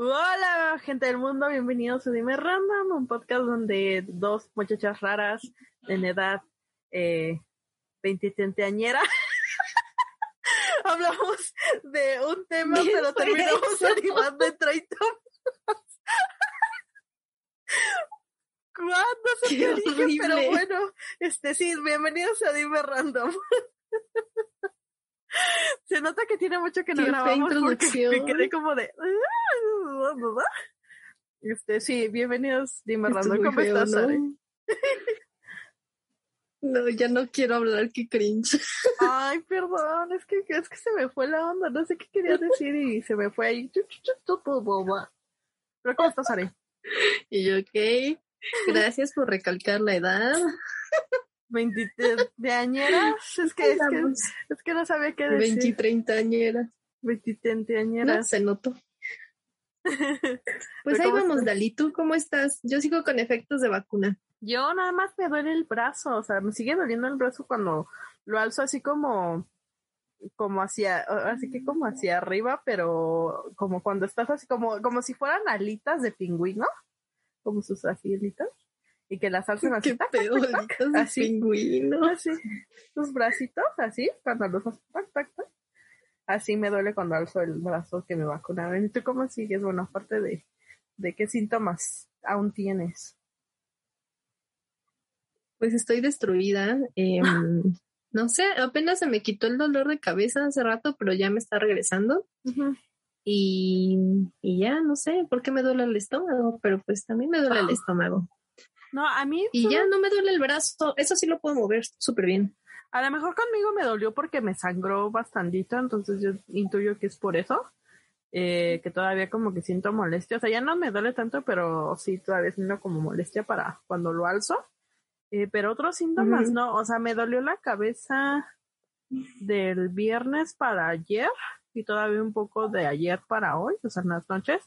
Hola, gente del mundo, bienvenidos a Dime Random, un podcast donde dos muchachas raras en edad eh, 20 añera hablamos de un tema, pero terminamos animando en 30 ¿Cuándo se Qué te dije? Pero bueno, este sí, bienvenidos a Dime Random. Se nota que tiene mucho que no Qué grabamos porque me quedé como de... Este, sí, bienvenidos, Dime Esto Random. ¿Cómo feo, estás, ¿no? No, ya no quiero hablar, qué cringe. Ay, perdón, es que, es que se me fue la onda, no sé qué quería decir y se me fue ahí. Pero ¿cómo estás, Ari? Y yo, ok, gracias por recalcar la edad. 20 de añeras, es que, es que, es que no sabía qué 20 y decir. 30 añeras. 20 No, se notó. Pues ¿Pero ahí vamos, estás? Dali, ¿tú cómo estás? Yo sigo con efectos de vacuna. Yo nada más me duele el brazo, o sea, me sigue doliendo el brazo cuando lo alzo así como, como hacia, así que como hacia arriba, pero como cuando estás así, como, como si fueran alitas de pingüino, como sus alitas, y que las alzan así, Qué tac, tac, pedo, tac, tac, alitas de así, pingüino. así, sus bracitos, así, cuando los haces, tac, tac, tac. Así me duele cuando alzo el brazo que me vacunaron. ¿Y tú cómo sigues? Bueno, aparte de, de qué síntomas aún tienes. Pues estoy destruida. em, no sé, apenas se me quitó el dolor de cabeza hace rato, pero ya me está regresando. Y, y ya, no sé por qué me duele el estómago, pero pues también me duele el Ah. estómago. No, a mí Y solo- ya no me duele el brazo, eso sí lo puedo mover súper bien. A lo mejor conmigo me dolió porque me sangró bastantito, entonces yo intuyo que es por eso. eh, que todavía como que siento molestia. O sea, ya no me duele tanto, pero sí todavía siento como molestia para cuando lo alzo. Eh, pero otros síntomas no. O sea, me dolió la cabeza del viernes para ayer y todavía un poco de ayer para hoy, o sea, en las noches.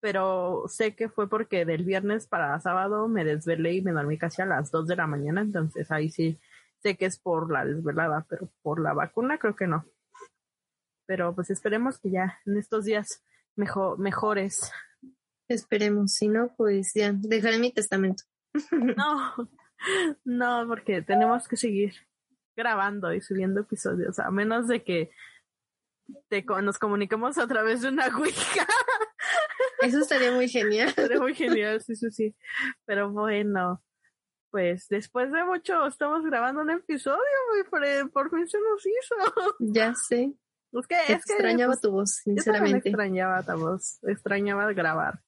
Pero sé que fue porque del viernes para sábado me desvelé y me dormí casi a las 2 de la mañana, entonces ahí sí sé que es por la desvelada, pero por la vacuna creo que no. Pero pues esperemos que ya en estos días mejo- mejores. Esperemos, si no, pues ya, dejaré mi testamento. No, no, porque tenemos que seguir grabando y subiendo episodios, a menos de que te, nos comuniquemos a través de una Ouija. Eso estaría muy genial. Sería muy genial, sí, sí, sí. Pero bueno, pues después de mucho estamos grabando un episodio, muy por, por fin se nos hizo. Ya sé, Es que, es que extrañaba pues, tu voz, Yo sinceramente. extrañaba tu voz, extrañaba grabar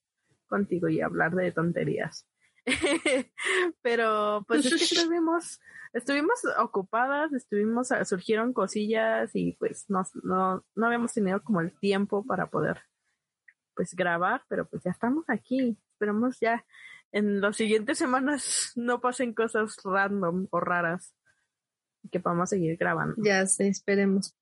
contigo y hablar de tonterías. Pero pues es que estuvimos, estuvimos ocupadas, estuvimos, surgieron cosillas y pues no, no, no habíamos tenido como el tiempo para poder pues grabar, pero pues ya estamos aquí. Esperamos ya en las siguientes semanas no pasen cosas random o raras y que podamos seguir grabando. Ya sé, esperemos.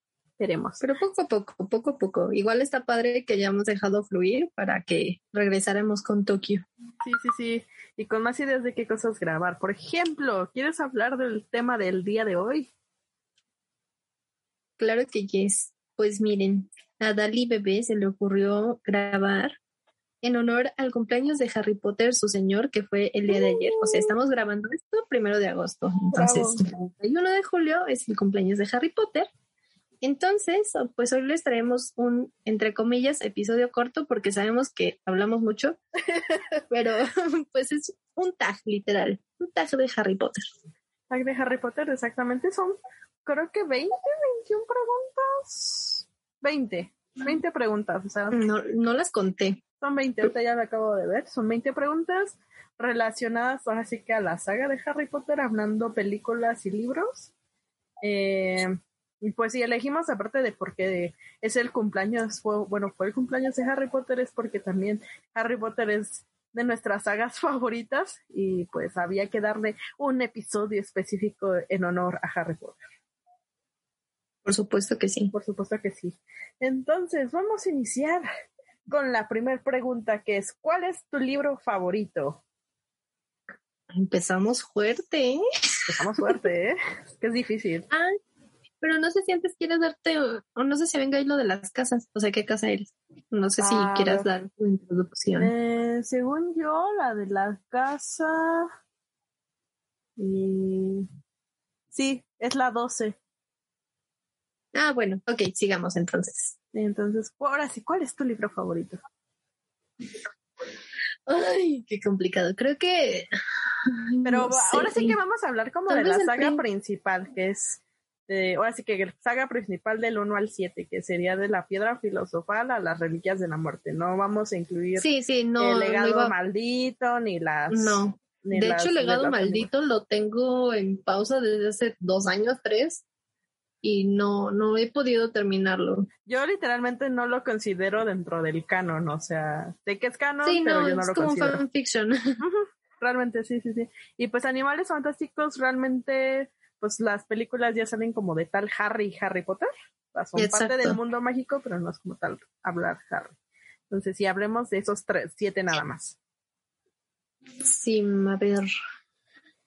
Pero poco a poco, poco a poco. Igual está padre que hayamos dejado fluir para que regresáramos con Tokio. Sí, sí, sí. Y con más ideas de qué cosas grabar. Por ejemplo, ¿quieres hablar del tema del día de hoy? Claro que yes. Pues miren, a Dali Bebé se le ocurrió grabar en honor al cumpleaños de Harry Potter, su señor, que fue el día de ayer. O sea, estamos grabando esto primero de agosto. Entonces, el 31 de julio es el cumpleaños de Harry Potter. Entonces, pues hoy les traemos un, entre comillas, episodio corto porque sabemos que hablamos mucho, pero pues es un tag literal, un tag de Harry Potter. Tag de Harry Potter, exactamente. Son, creo que 20, 21 preguntas. 20, 20 preguntas. O sea, No, no las conté, Son 20, ahorita ya lo acabo de ver. Son 20 preguntas relacionadas ahora sí que a la saga de Harry Potter, hablando películas y libros. Eh, y pues si elegimos, aparte de porque es el cumpleaños, fue, bueno, fue el cumpleaños de Harry Potter, es porque también Harry Potter es de nuestras sagas favoritas y pues había que darle un episodio específico en honor a Harry Potter. Por supuesto que sí. Por supuesto que sí. Entonces, vamos a iniciar con la primera pregunta que es, ¿cuál es tu libro favorito? Empezamos fuerte, ¿eh? Empezamos fuerte, ¿eh? que es difícil. Ay, pero no sé si antes quieres darte, o, no sé si venga ahí lo de las casas, o sea, ¿qué casa eres? No sé si quieras dar tu introducción. Eh, según yo, la de la casa... Y... Sí, es la 12. Ah, bueno, ok, sigamos entonces. Entonces, ahora sí, ¿cuál es tu libro favorito? Ay, qué complicado. Creo que. Pero ahora sí que vamos a hablar como de la saga principal, que es. Ahora sí que saga principal del 1 al 7, que sería de la piedra filosofal a las reliquias de la muerte. No vamos a incluir sí, sí, no, el legado maldito ni las. No. de hecho, el legado maldito lo tengo en pausa desde hace dos años, tres y no, no he podido terminarlo. Yo literalmente no lo considero dentro del canon, o sea, sé que es canon, pero yo no lo considero. Es como fanfiction. realmente, sí, sí, sí. Y pues Animales Fantásticos, realmente, pues las películas ya salen como de tal Harry y Harry Potter. son parte del mundo mágico, pero no es como tal hablar Harry. Entonces, sí, hablemos de esos tres, siete nada más. Sí, a ver.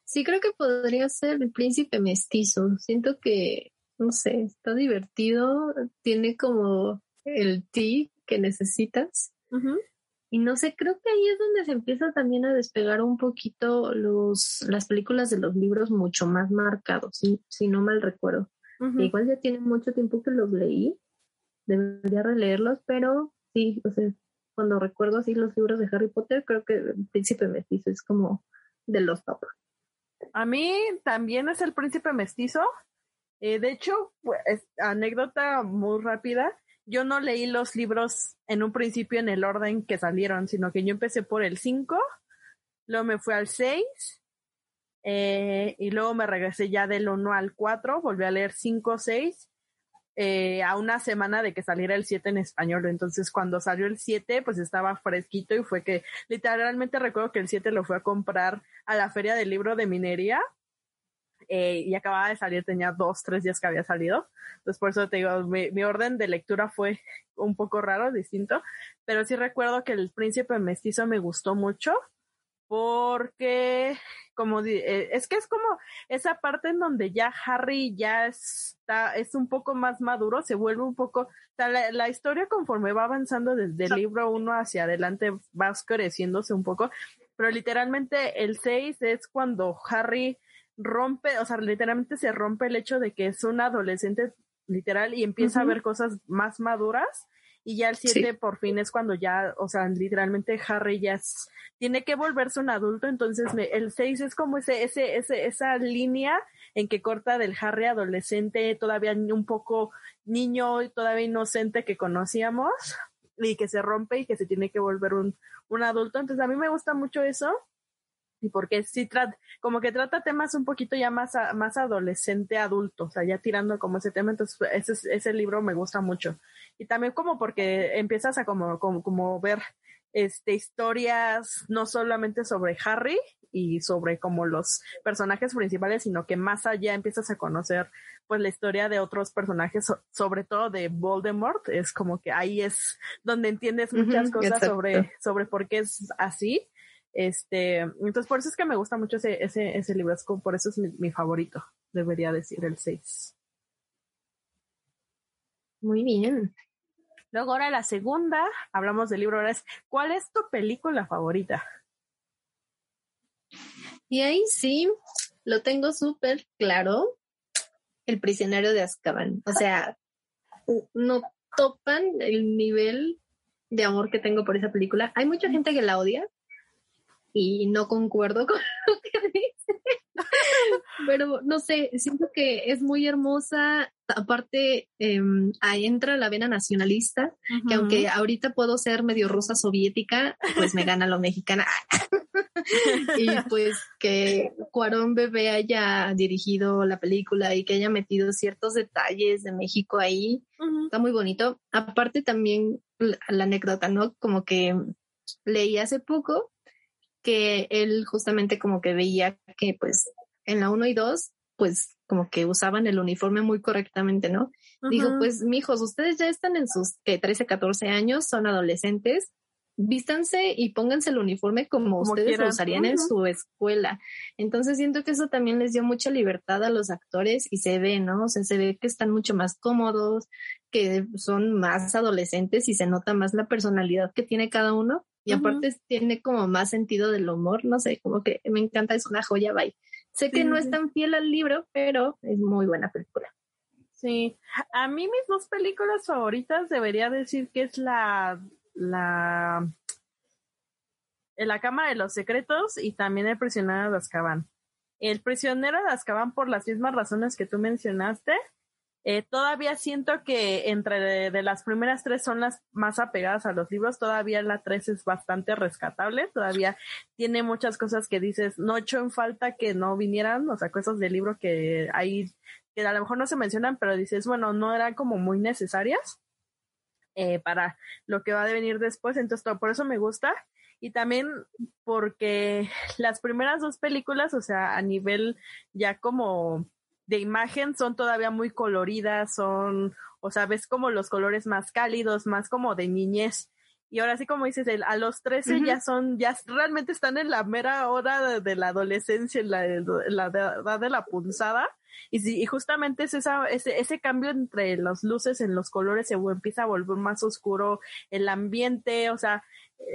Sí, creo que podría ser el príncipe mestizo. Siento que no sé, está divertido, tiene como el ti que necesitas. Y no sé, creo que ahí es donde se empieza también a despegar un poquito los, las películas de los libros mucho más marcados, si, si no mal recuerdo. Igual ya tiene mucho tiempo que los leí, debería releerlos, pero sí, o sea, cuando recuerdo así los libros de Harry Potter, creo que el príncipe mestizo es como de los top. A mí también es el príncipe mestizo, eh, de hecho, pues, anécdota muy rápida, yo no leí los libros en un principio en el orden que salieron, sino que yo empecé por el 5, luego me fui al 6, eh, y luego me regresé ya del 1 al 4, volví a leer 5, 6, eh, a una semana de que saliera el 7 en español. Entonces, cuando salió el 7, pues estaba fresquito y fue que literalmente recuerdo que el 7 lo fui a comprar a la feria del libro de minería eh, y acababa de salir, tenía dos, tres días que había salido. Entonces, por eso te digo, mi, orden de lectura fue un poco raro, distinto, pero sí recuerdo que el príncipe mestizo me gustó mucho porque como eh, es que es como esa parte en donde ya Harry ya está es un poco más maduro se vuelve un poco la, la, historia conforme va avanzando desde el libro uno hacia adelante va oscureciéndose un poco pero literalmente el 6 es cuando Harry rompe, o sea, literalmente se rompe el hecho de que es un adolescente literal y empieza a ver cosas más maduras y ya el 7 por fin es cuando ya, o sea, literalmente Harry ya tiene que volverse un adulto, entonces el 6 es como ese, ese, ese, esa línea en que corta del Harry adolescente, todavía un poco niño y todavía inocente que conocíamos y que se rompe y que se tiene que volver un, un adulto, entonces a mí me gusta mucho eso y porque sí trata, como que trata temas un poquito ya más, más adolescente, adulto, o sea, ya tirando como ese tema, entonces ese, ese libro me gusta mucho. Y también como porque empiezas a como, como, como ver este, historias no solamente sobre Harry y sobre como los personajes principales, sino que más allá empiezas a conocer pues la historia de otros personajes, sobre todo de Voldemort, es como que ahí es donde entiendes muchas cosas sobre, sobre por qué es así este, entonces por eso es que me gusta mucho ese, ese, ese libro, por eso es mi, favorito, debería decir el 6. Muy bien. Luego ahora la segunda, hablamos del libro, ahora es, ¿cuál es tu película favorita? Y ahí sí, lo tengo súper claro, El prisionero de Azkaban. O sea, no topan el nivel de amor que tengo por esa película. Hay mucha gente que la odia, y no concuerdo con lo que dice. Pero no sé, siento que es muy hermosa aparte em, ahí entra la vena nacionalista, que aunque ahorita puedo ser medio rusa soviética, pues me gana lo mexicana. y pues que Cuarón Bebé haya dirigido la película y que haya metido ciertos detalles de México ahí, está muy bonito. Aparte también la, la anécdota, ¿no? Como que leí hace poco que él justamente como que veía que pues en la 1 y 2 pues como que usaban el uniforme muy correctamente, ¿no? Dijo, pues, mijos, ustedes ya están en sus que 13, 14 años, son adolescentes, vístanse y pónganse el uniforme como, ustedes lo usarían en su escuela. Entonces siento que eso también les dio mucha libertad a los actores y se ve, ¿no? O sea, se ve que están mucho más cómodos, que son más adolescentes y se nota más la personalidad que tiene cada uno. Y aparte tiene como más sentido del humor, no sé, como que me encanta, es una joya, bye. Sé que no es tan fiel al libro, pero es muy buena película. Sí, a mí mis dos películas favoritas debería decir que es la la la Cámara de los Secretos y también El prisionero de Azkaban. El prisionero de Azkaban por las mismas razones que tú mencionaste, eh, todavía siento que entre de, las primeras tres son las más apegadas a los libros, todavía la tres es bastante rescatable, todavía tiene muchas cosas que dices, no hecho en falta que no vinieran, o sea, cosas del libro que hay, que a lo mejor no se mencionan, pero dices, bueno, no eran como muy necesarias eh, para lo que va a venir después, entonces todo, por eso me gusta. Y también porque las primeras dos películas, o sea, a nivel ya como de imagen son todavía muy coloridas, son, o sea, ves como los colores más cálidos, más como de niñez. Y ahora sí, como dices, a los 13 ya son, ya realmente están en la mera hora de, la adolescencia, en la, edad de la punzada. Y, y justamente es esa, ese, ese cambio entre las luces en los colores se empieza a volver más oscuro, el ambiente, o sea,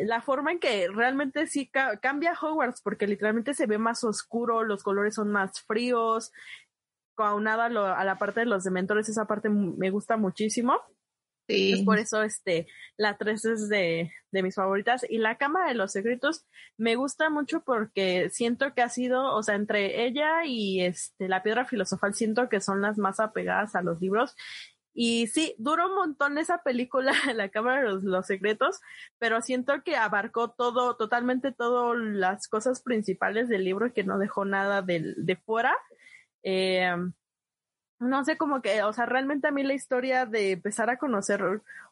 la forma en que realmente sí cambia Hogwarts, porque literalmente se ve más oscuro, los colores son más fríos, aunada a, la parte de los dementores, esa parte me gusta muchísimo. Sí. por eso este, la 3 es de, de, mis favoritas. Y la Cámara de los Secretos me gusta mucho porque siento que ha sido, o sea, entre ella y este, la Piedra Filosofal, siento que son las más apegadas a los libros. Y sí, duró un montón esa película, La Cámara de los, Secretos, pero siento que abarcó todo, totalmente todas las cosas principales del libro y que no dejó nada de, de fuera. Eh, no sé, como que, o sea, realmente a mí la historia de empezar a conocer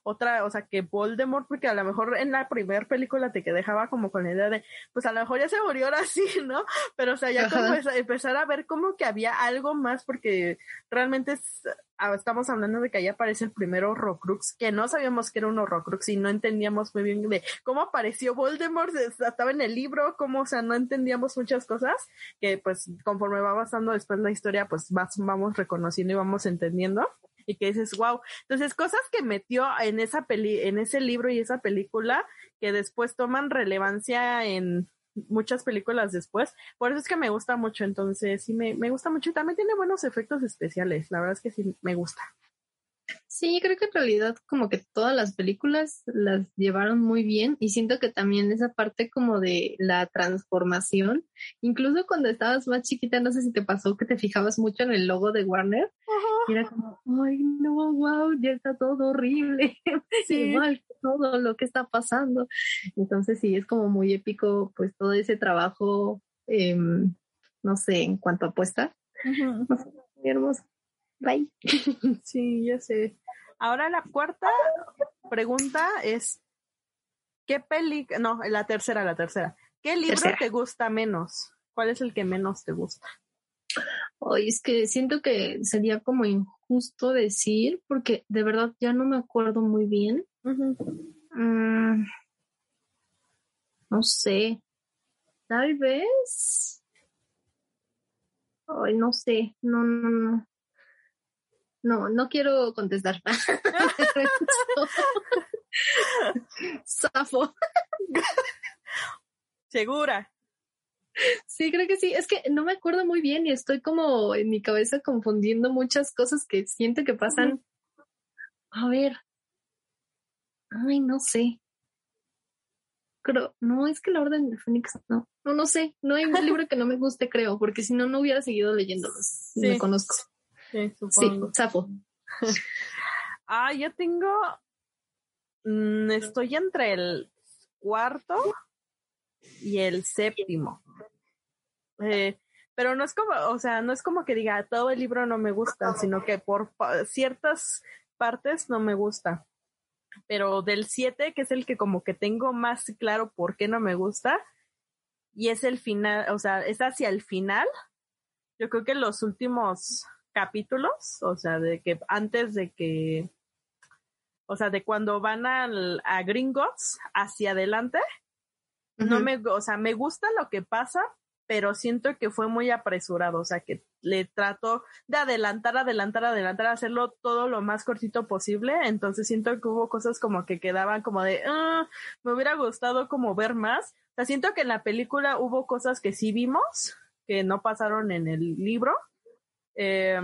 otra, o sea, que Voldemort, porque a lo mejor en la primera película te que dejaba como con la idea de, pues a lo mejor ya se murió ahora sí, ¿no? Pero, o sea, ya como empezar a ver como que había algo más, porque realmente es, estamos hablando de que ahí aparece el primer Horrocrux, que no sabíamos que era un Horrocrux y no entendíamos muy bien de cómo apareció Voldemort, estaba en el libro, cómo, o sea, no entendíamos muchas cosas, que pues conforme va pasando después la historia, pues vamos reconociendo y vamos entendiendo y que dices, wow. Entonces, cosas que metió en esa peli, en ese libro y esa película que después toman relevancia en, muchas películas después. Por eso es que me gusta mucho, entonces sí me, me gusta mucho y también tiene buenos efectos especiales. La verdad es que sí me gusta. Sí, creo que en realidad como que todas las películas las llevaron muy bien y siento que también esa parte como de la transformación, incluso cuando estabas más chiquita, no sé si te pasó que te fijabas mucho en el logo de Warner y era como, ay no, wow, ya está todo horrible, igual todo lo que está pasando. Entonces sí, es como muy épico pues todo ese trabajo, em, no sé, en cuanto a apuesta. muy hermoso. Bye. Sí, ya sé. Ahora la cuarta pregunta es, ¿qué peli, no, la tercera, la tercera, ¿qué libro te gusta menos? ¿Cuál es el que menos te gusta? Hoy es que siento que sería como injusto decir, porque de verdad ya no me acuerdo muy bien. Mm, no sé. Tal vez. Ay, no sé. No, no, no. No, no quiero contestar. Safo. ¿Segura? Sí, creo que sí. Es que no me acuerdo muy bien y estoy como en mi cabeza confundiendo muchas cosas que siento que pasan. A ver. Ay, no sé. Creo, no, es que la Orden de Fénix, no. No, no sé. No hay un libro que no me guste, creo, porque si no, no hubiera seguido leyéndolos. Sí. Me conozco. Sí, supongo. Sí, Sapo. ah, yo tengo, mm, estoy entre el cuarto y el séptimo. Eh, pero no es como, o sea, no es como que diga todo el libro no me gusta, sino que por ciertas partes no me gusta. Pero del 7, que es el que como que tengo más claro por qué no me gusta, y es el final, o sea, es hacia el final. Yo creo que los últimos capítulos, o sea, de que antes de que, o sea, de cuando van al, a Gringotts hacia adelante, no me, o sea, me gusta lo que pasa, pero siento que fue muy apresurado, o sea, que le trató de adelantar, adelantar, adelantar, hacerlo todo lo más cortito posible, entonces siento que hubo cosas como que quedaban como de, ah, me hubiera gustado como ver más, o sea, siento que en la película hubo cosas que sí vimos, que no pasaron en el libro, eh,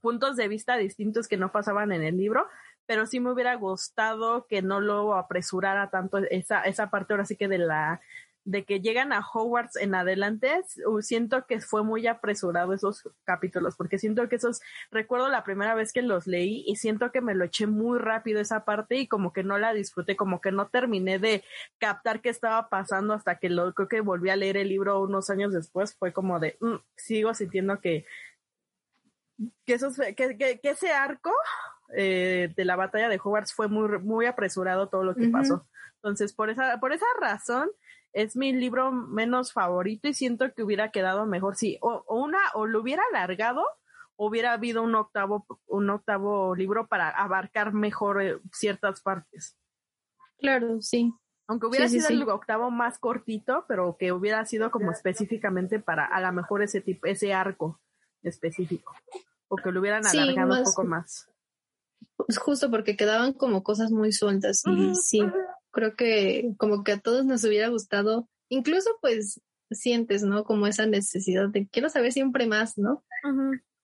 puntos de vista distintos que no pasaban en el libro, pero sí me hubiera gustado que no lo apresurara tanto esa, esa parte ahora sí que de la de que llegan a Hogwarts en adelante, siento que fue muy apresurado esos capítulos, porque siento que esos, recuerdo la primera vez que los leí y siento que me lo eché muy rápido esa parte y como que no la disfruté, como que no terminé de captar qué estaba pasando hasta que lo, creo que volví a leer el libro unos años después, fue como de, mm, sigo sintiendo que, que, esos, que, que, ese arco eh, de la batalla de Hogwarts fue muy, muy apresurado todo lo que pasó. Entonces, por esa, por esa razón, es mi libro menos favorito y siento que hubiera quedado mejor si o, una o lo hubiera alargado hubiera habido un octavo un octavo libro para abarcar mejor eh, ciertas partes. Claro, sí. Aunque hubiera sido el octavo más cortito, pero que hubiera sido como específicamente para a lo mejor ese tipo, ese arco específico. O que lo hubieran alargado un poco más. Pues justo porque quedaban como cosas muy sueltas y sí creo que como que a todos nos hubiera gustado, incluso pues sientes, ¿no? Como esa necesidad de quiero saber siempre más, ¿no?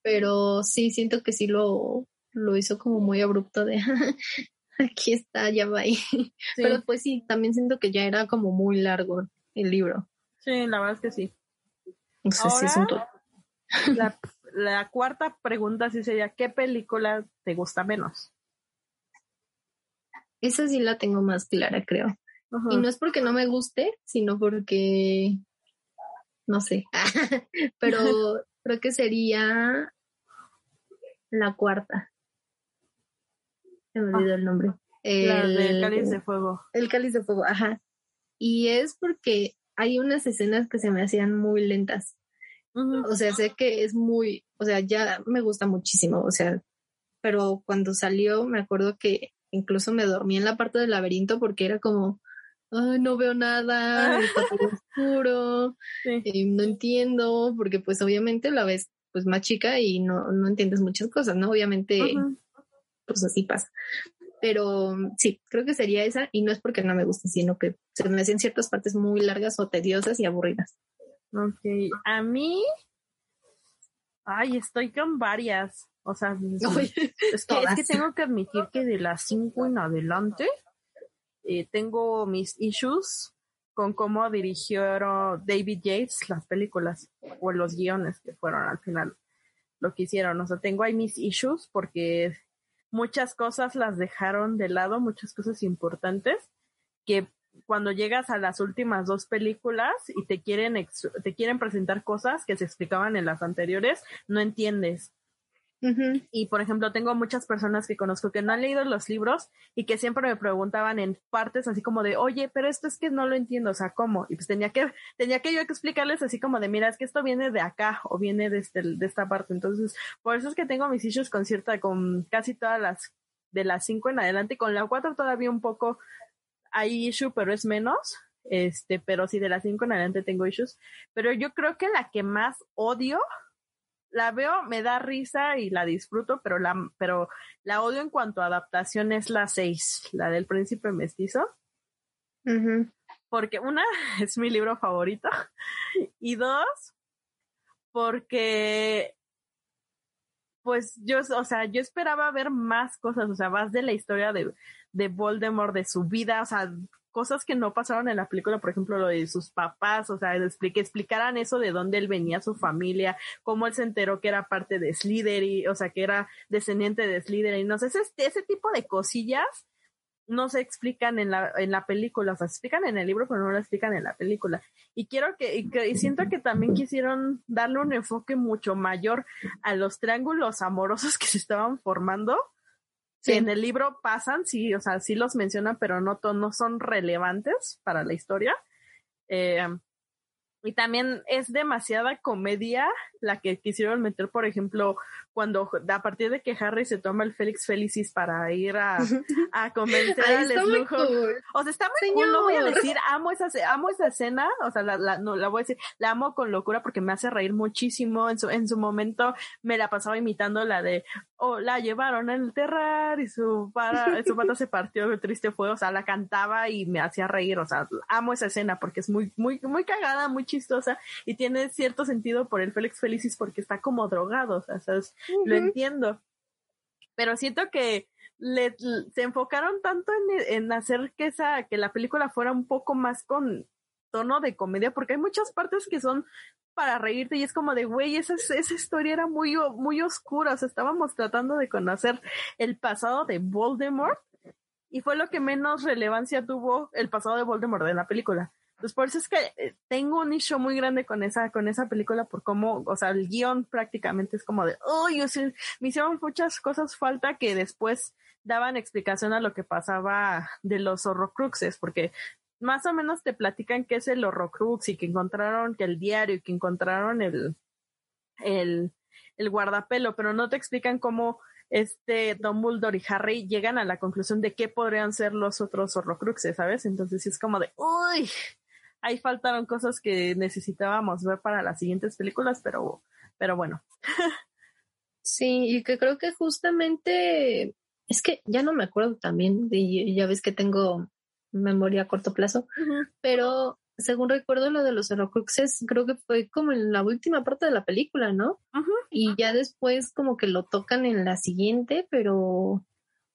Pero sí, siento que sí lo, lo hizo como muy abrupto de aquí está, ya va ahí. Pero pues sí, también siento que ya era como muy largo el libro. Sí, la verdad es que sí. Ahora, la, la cuarta pregunta sí sería, ¿qué película te gusta menos? Esa sí la tengo más clara, creo. Y no es porque no me guste, sino porque, no sé, pero creo que sería la cuarta. Se me olvidó el nombre. El, cáliz de fuego. El cáliz de fuego, ajá. Y es porque hay unas escenas que se me hacían muy lentas. O sea, sé que es muy, o sea, ya me gusta muchísimo, o sea, pero cuando salió me acuerdo que incluso me dormí en la parte del laberinto porque era como, no veo nada, está todo oscuro, eh, no entiendo, porque pues obviamente la ves pues más chica y no, no entiendes muchas cosas, ¿no? Obviamente, pues así pasa. Pero sí, creo que sería esa y no es porque no me guste, sino que se me hacen ciertas partes muy largas o tediosas y aburridas. Ok, a mí, ay, estoy con varias. O sea, es, que, tengo que admitir que de las cinco en adelante eh, tengo mis issues con cómo dirigió David Yates las películas o los guiones que fueron al final lo que hicieron. O sea, tengo ahí mis issues porque muchas cosas las dejaron de lado, muchas cosas importantes que cuando llegas a las últimas dos películas y te quieren te quieren presentar cosas que se explicaban en las anteriores, no entiendes. Y por ejemplo, tengo muchas personas que conozco que no han leído los libros y que siempre me preguntaban en partes así como de, oye, pero esto es que no lo entiendo, o sea, ¿cómo? Y pues tenía que, tenía que yo explicarles así como de, mira, es que esto viene de acá o viene de, este, de esta parte. Entonces, por eso es que tengo mis issues con cierta, con casi todas las, de las cinco en adelante, con la cuatro todavía un poco hay issue, pero es menos. Este, pero sí, de las cinco en adelante tengo issues. Pero yo creo que la que más odio la veo, me da risa y la disfruto, pero la, pero la odio en cuanto a adaptación es la 6, la del príncipe mestizo. Porque una, es mi libro favorito. Y dos, porque pues yo, o sea, yo esperaba ver más cosas, o sea, más de la historia de, de Voldemort, de su vida, o sea, cosas que no pasaron en la película, por ejemplo, lo de sus papás, o sea, que explicaran eso de dónde él venía, su familia, cómo él se enteró que era parte de Slytherin, o sea, que era descendiente de Slytherin, no sé, ese, ese tipo de cosillas no se explican en la, en la película, o sea, se explican en el libro, pero no lo explican en la película. Y quiero que, y, siento que también quisieron darle un enfoque mucho mayor a los triángulos amorosos que se estaban formando. En el libro pasan, sí, o sea, sí los mencionan, pero no, no son relevantes para la historia. Eh, y también es demasiada comedia la que quisieron meter, por ejemplo, cuando a partir de que Harry se toma el Félix Felicis para ir a, a convencer al eslujo. O sea, está muy cool, no voy a decir, amo esa, amo esa escena, o sea, la, la, no, la voy a decir, la amo con locura porque me hace reír muchísimo. En su, en su momento me la pasaba imitando la de, oh, la llevaron a enterrar y su, para, su pata se partió, triste fue, o sea, la cantaba y me hacía reír, o sea, amo esa escena porque es muy, muy, muy cagada, muy chistosa y tiene cierto sentido por el Félix Felicis porque está como drogado, o sea, lo entiendo. Pero siento que le, se enfocaron tanto en, en, hacer que esa, que la película fuera un poco más con tono de comedia, porque hay muchas partes que son para reírte y es como de, güey, esa, esa historia era muy, muy oscura, o sea, estábamos tratando de conocer el pasado de Voldemort y fue lo que menos relevancia tuvo el pasado de Voldemort en la película. Pues por eso es que eh, tengo un nicho muy grande con esa, con esa película, por cómo, o sea, el guion prácticamente es como de, uy, me hicieron muchas cosas falta que después daban explicación a lo que pasaba de los horrocruxes, porque más o menos te platican qué es el horrocrux y que encontraron que el diario y que encontraron el, el, el guardapelo, pero no te explican cómo este Dumbledore y Harry llegan a la conclusión de qué podrían ser los otros horrocruxes, ¿sabes? Entonces es como de, uy, ahí faltaron cosas que necesitábamos ver para las siguientes películas, pero, pero bueno. sí, y que creo que justamente, es que ya no me acuerdo también, y ya ves que tengo memoria a corto plazo, pero según recuerdo lo de los Horrocruxes, creo que fue como en la última parte de la película, ¿no? Y ya después como que lo tocan en la siguiente, pero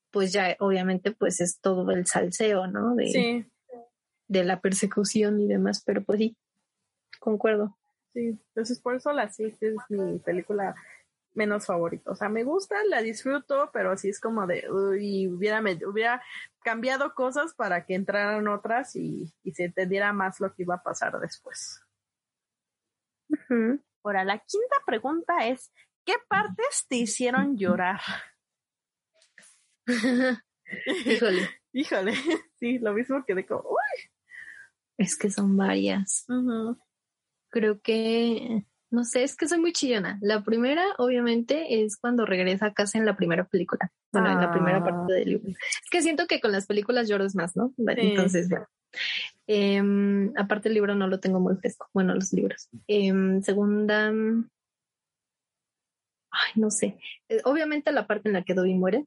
pues ya obviamente pues es todo el salseo, ¿no? De, sí de la persecución y demás, pero pues sí, concuerdo. Sí, entonces por eso la Six es mi película menos favorita. O sea, me gusta, la disfruto, pero sí es como de, uy, hubiera, me, hubiera cambiado cosas para que entraran otras y, y, se entendiera más lo que iba a pasar después. Ahora, la quinta pregunta es, ¿qué partes te hicieron llorar? Híjole. Híjole, sí, lo mismo que de como, uy, es que son varias. Creo que, no sé, es que soy muy chillona. La primera, obviamente, es cuando regresa a casa en la primera película. Bueno, en la primera parte del libro. Es que siento que con las películas lloro más, ¿no? Entonces, bueno. Em, aparte el libro no lo tengo muy fresco. Bueno, los libros. Em, segunda, ay, no sé. Eh, obviamente la parte en la que Dobby muere.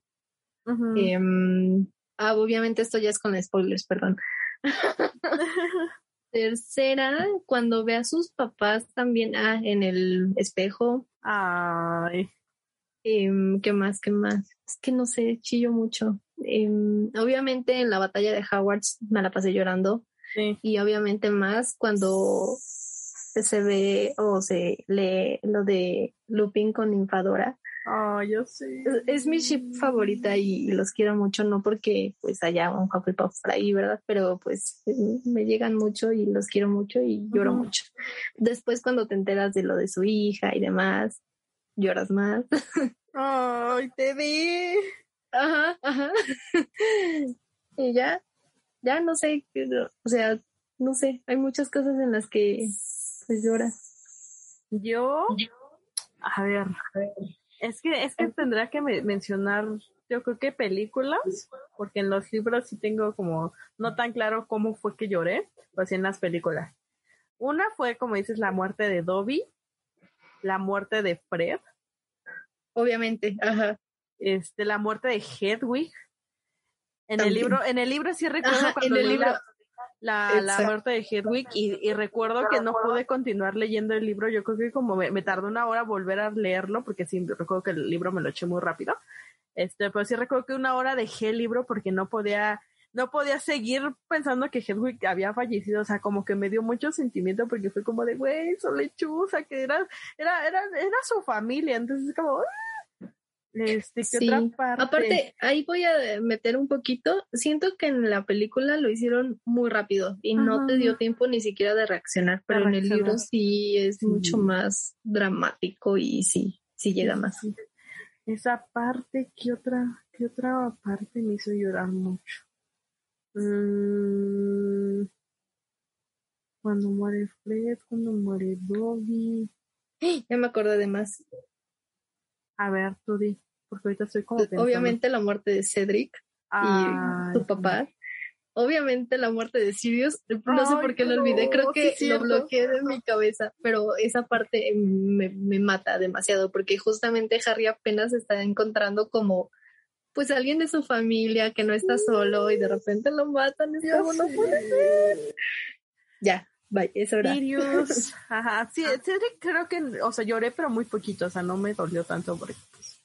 Em, ah, obviamente esto ya es con spoilers, perdón. Tercera, cuando ve a sus papás también ah, en el espejo. Ay. Em, ¿Qué más? ¿Qué más? Es que no sé, chillo mucho. Em, obviamente en la batalla de Howard me la pasé llorando. Y obviamente más cuando se ve o se lee lo de Lupin con Infadora. Ah, yo sé. Es, mi ship favorita y, los quiero mucho, no porque pues haya un Hufflepuff por ahí, ¿verdad? Pero pues me llegan mucho y los quiero mucho y lloro mucho. Después cuando te enteras de lo de su hija y demás, lloras más. Ay, te vi. Ajá, ajá. y ya, ya no sé, o sea, no sé, hay muchas cosas en las que pues lloras. Yo, a ver, es que, es que tendría que mencionar, yo creo que películas, porque en los libros sí tengo como no tan claro cómo fue que lloré, pues en las películas. Una fue, como dices, la muerte de Dobby, la muerte de Fred. Obviamente, ajá. Este, la muerte de Hedwig. En el libro, en el libro sí recuerdo cuando en el libro, la, la, muerte de Hedwig y, recuerdo que no pude continuar leyendo el libro. Yo creo que como me, tardó una hora volver a leerlo porque sí recuerdo que el libro me lo eché muy rápido. Este, pero sí recuerdo que una hora dejé el libro porque no podía no podía seguir pensando que Hedwig había fallecido, o sea, como que me dio mucho sentimiento porque fue como de, güey, su lechuza, que era, era, era, era su familia, entonces como, ¡ah! Este, ¿qué otra parte? Aparte, ahí voy a meter un poquito, siento que en la película lo hicieron muy rápido y no te dio tiempo ni siquiera de reaccionar, pero en el libro sí es mucho más dramático y sí, sí llega más. Esa parte, ¿qué otra, qué otra parte me hizo llorar mucho? Mm, cuando muere Fred, cuando muere Bobby. Ya me acuerdo de más. A ver, tú di, porque ahorita estoy como pensando. Obviamente la muerte de Cedric y su papá. Obviamente la muerte de Sirius, no sé por qué lo olvidé, creo que lo bloqueé de mi cabeza, pero esa parte me, me mata demasiado porque justamente Harry apenas está encontrando como pues alguien de su familia que no está solo y de repente lo matan. Es como, no puede ser. Ya, era. Sirius, ajá, sí, creo que, o sea, lloré pero muy poquito, o sea, no me dolió tanto porque pues,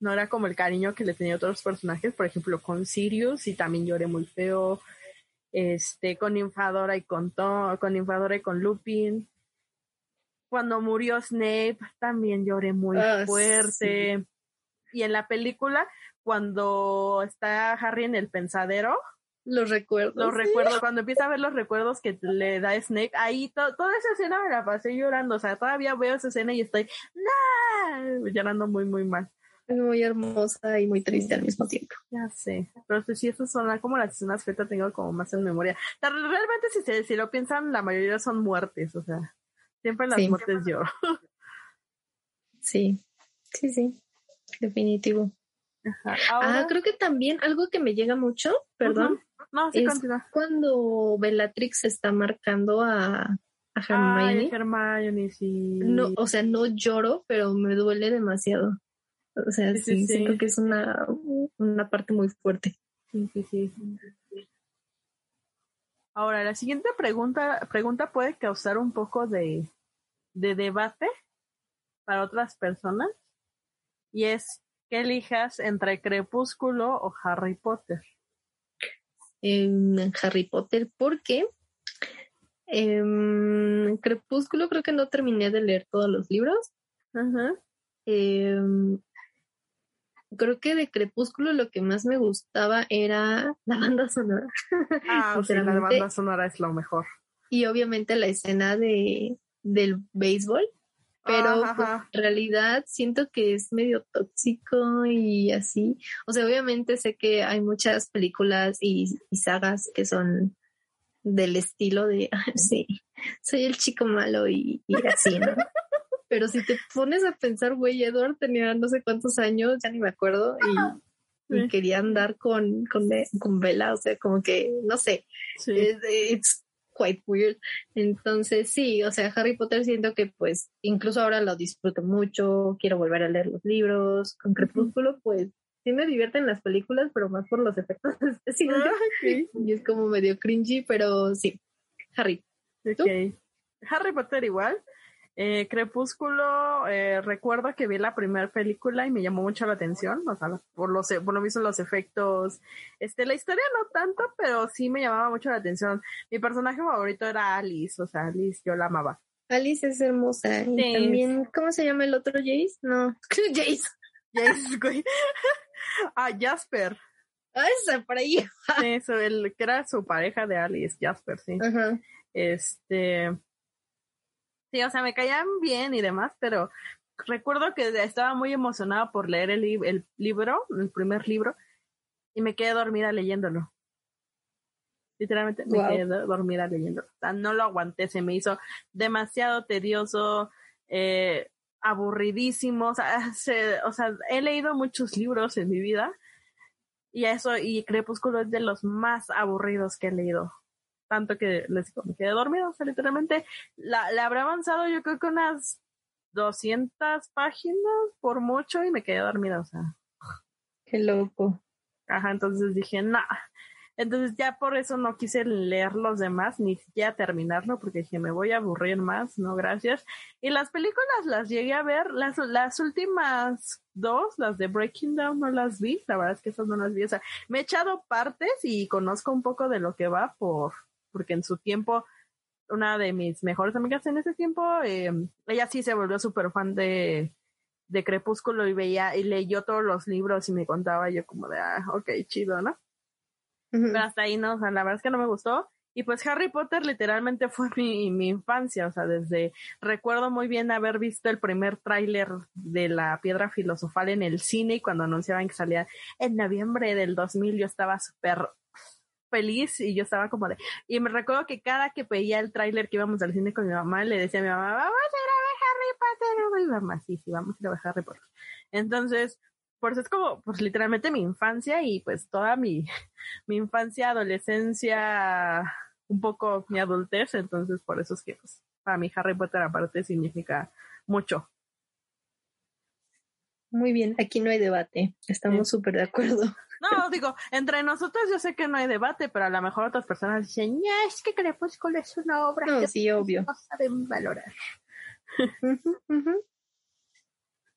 no era como el cariño que le tenía a otros personajes, por ejemplo, con Sirius y también lloré muy feo, este, con Infadora y con Tom, con Infadora y con Lupin. Cuando murió Snape también lloré muy ah, fuerte. Y en la película, cuando está Harry en el pensadero. Los recuerdos. Los recuerdos, cuando empieza a ver los recuerdos que le da Snape, ahí toda esa escena me la pasé llorando, o sea, todavía veo esa escena y estoy llorando muy, muy mal. Es muy hermosa y muy triste al mismo tiempo. Ya sé, pero sí, esas son como las escenas que tengo como más en memoria. realmente si, si lo piensan, la mayoría son muertes, o sea, siempre las muertes lloro. Sí, sí, sí, definitivo ah, creo que también algo que me llega mucho, perdón, no, sí, es cuando Bellatrix está marcando a, a Hermione. Hermione, sí. No, o sea, no lloro, pero me duele demasiado. O sea, sí, siento que es una, una parte muy fuerte. Sí, sí, sí. Ahora, la siguiente pregunta, pregunta puede causar un poco de, de debate para otras personas y es que elijas entre Crepúsculo o Harry Potter. En Harry Potter, porque em, Crepúsculo creo que no terminé de leer todos los libros. Em, creo que de Crepúsculo lo que más me gustaba era la banda sonora. Ah, la banda sonora es lo mejor. Y obviamente la escena de, del béisbol pero pues, en realidad siento que es medio tóxico y así. O sea, obviamente sé que hay muchas películas y, sagas que son del estilo de, sí, soy el chico malo y, así, ¿no? Pero si te pones a pensar, güey, Edward tenía no sé cuántos años, ya ni me acuerdo, y, quería andar con, con, con Bella, o sea, como que, no sé, sí quite weird. Entonces, sí, o sea, Harry Potter siento que pues incluso ahora lo disfruto mucho, quiero volver a leer los libros. Con Crepúsculo, pues sí me divierten las películas, pero más por los efectos especiales. Y es como medio cringy, pero sí. Harry. Harry Potter igual. Eh, Crepúsculo, eh, recuerdo que vi la primera película y me llamó mucho la atención, o sea, por, los, por lo visto los efectos, este, la historia no tanto, pero sí me llamaba mucho la atención. Mi personaje favorito era Alice, o sea, Alice, yo la amaba. Alice es hermosa. Y también, ¿cómo se llama el otro Jace? No, Jace. Jace, güey. ah, Jasper. Ah, esa, por ahí. Eso, el que era su pareja de Alice, Jasper, sí. Ajá. Este, Sí, o sea, me caían bien y demás, pero recuerdo que estaba muy emocionada por leer el, el libro, el primer libro, y me quedé dormida leyéndolo. Literalmente me quedé dormida leyéndolo. O sea, no lo aguanté, se me hizo demasiado tedioso, eh, aburridísimo. O sea, o sea, he leído muchos libros en mi vida y eso, y Crepúsculo es de los más aburridos que he leído tanto que les digo, me quedé dormido, o sea, literalmente la, la habré avanzado yo creo que unas 200 páginas por mucho y me quedé dormida, o sea. Qué loco. Ajá, entonces dije, nah. Entonces ya por eso no quise leer los demás, ni siquiera terminarlo, porque dije, me voy a aburrir más, no, gracias. Y las películas las llegué a ver, las, las últimas dos, las de Breaking Down, no las vi, la verdad es que esas no las vi. O sea, me he echado partes y conozco un poco de lo que va por, porque en su tiempo, una de mis mejores amigas en ese tiempo, eh, ella sí se volvió súper fan de, de Crepúsculo y veía y leyó todos los libros y me contaba yo como de, ah, ok, chido, ¿no? Pero hasta ahí no, o sea, la verdad es que no me gustó. Y pues Harry Potter literalmente fue mi, mi infancia, o sea, desde recuerdo muy bien haber visto el primer tráiler de la piedra filosofal en el cine y cuando anunciaban que salía en noviembre del 2000 yo estaba súper feliz y yo estaba como de... Y me recuerdo que cada que veía el tráiler que íbamos al cine con mi mamá, le decía a mi mamá, vamos a ir a ver Harry Potter. Y mamá, sí, sí, vamos a ir a ver Harry Potter. Entonces, por eso es como, pues literalmente mi infancia y pues toda mi, mi infancia, adolescencia, un poco mi adultez, entonces por eso es que pues, para mí Harry Potter aparte significa mucho. Muy bien, aquí no hay debate, estamos súper de acuerdo. No, digo, entre nosotros yo sé que no hay debate, pero a lo mejor otras personas dicen, es que Crepúsculo es una obra no, que sí, obvio. no saben valorar.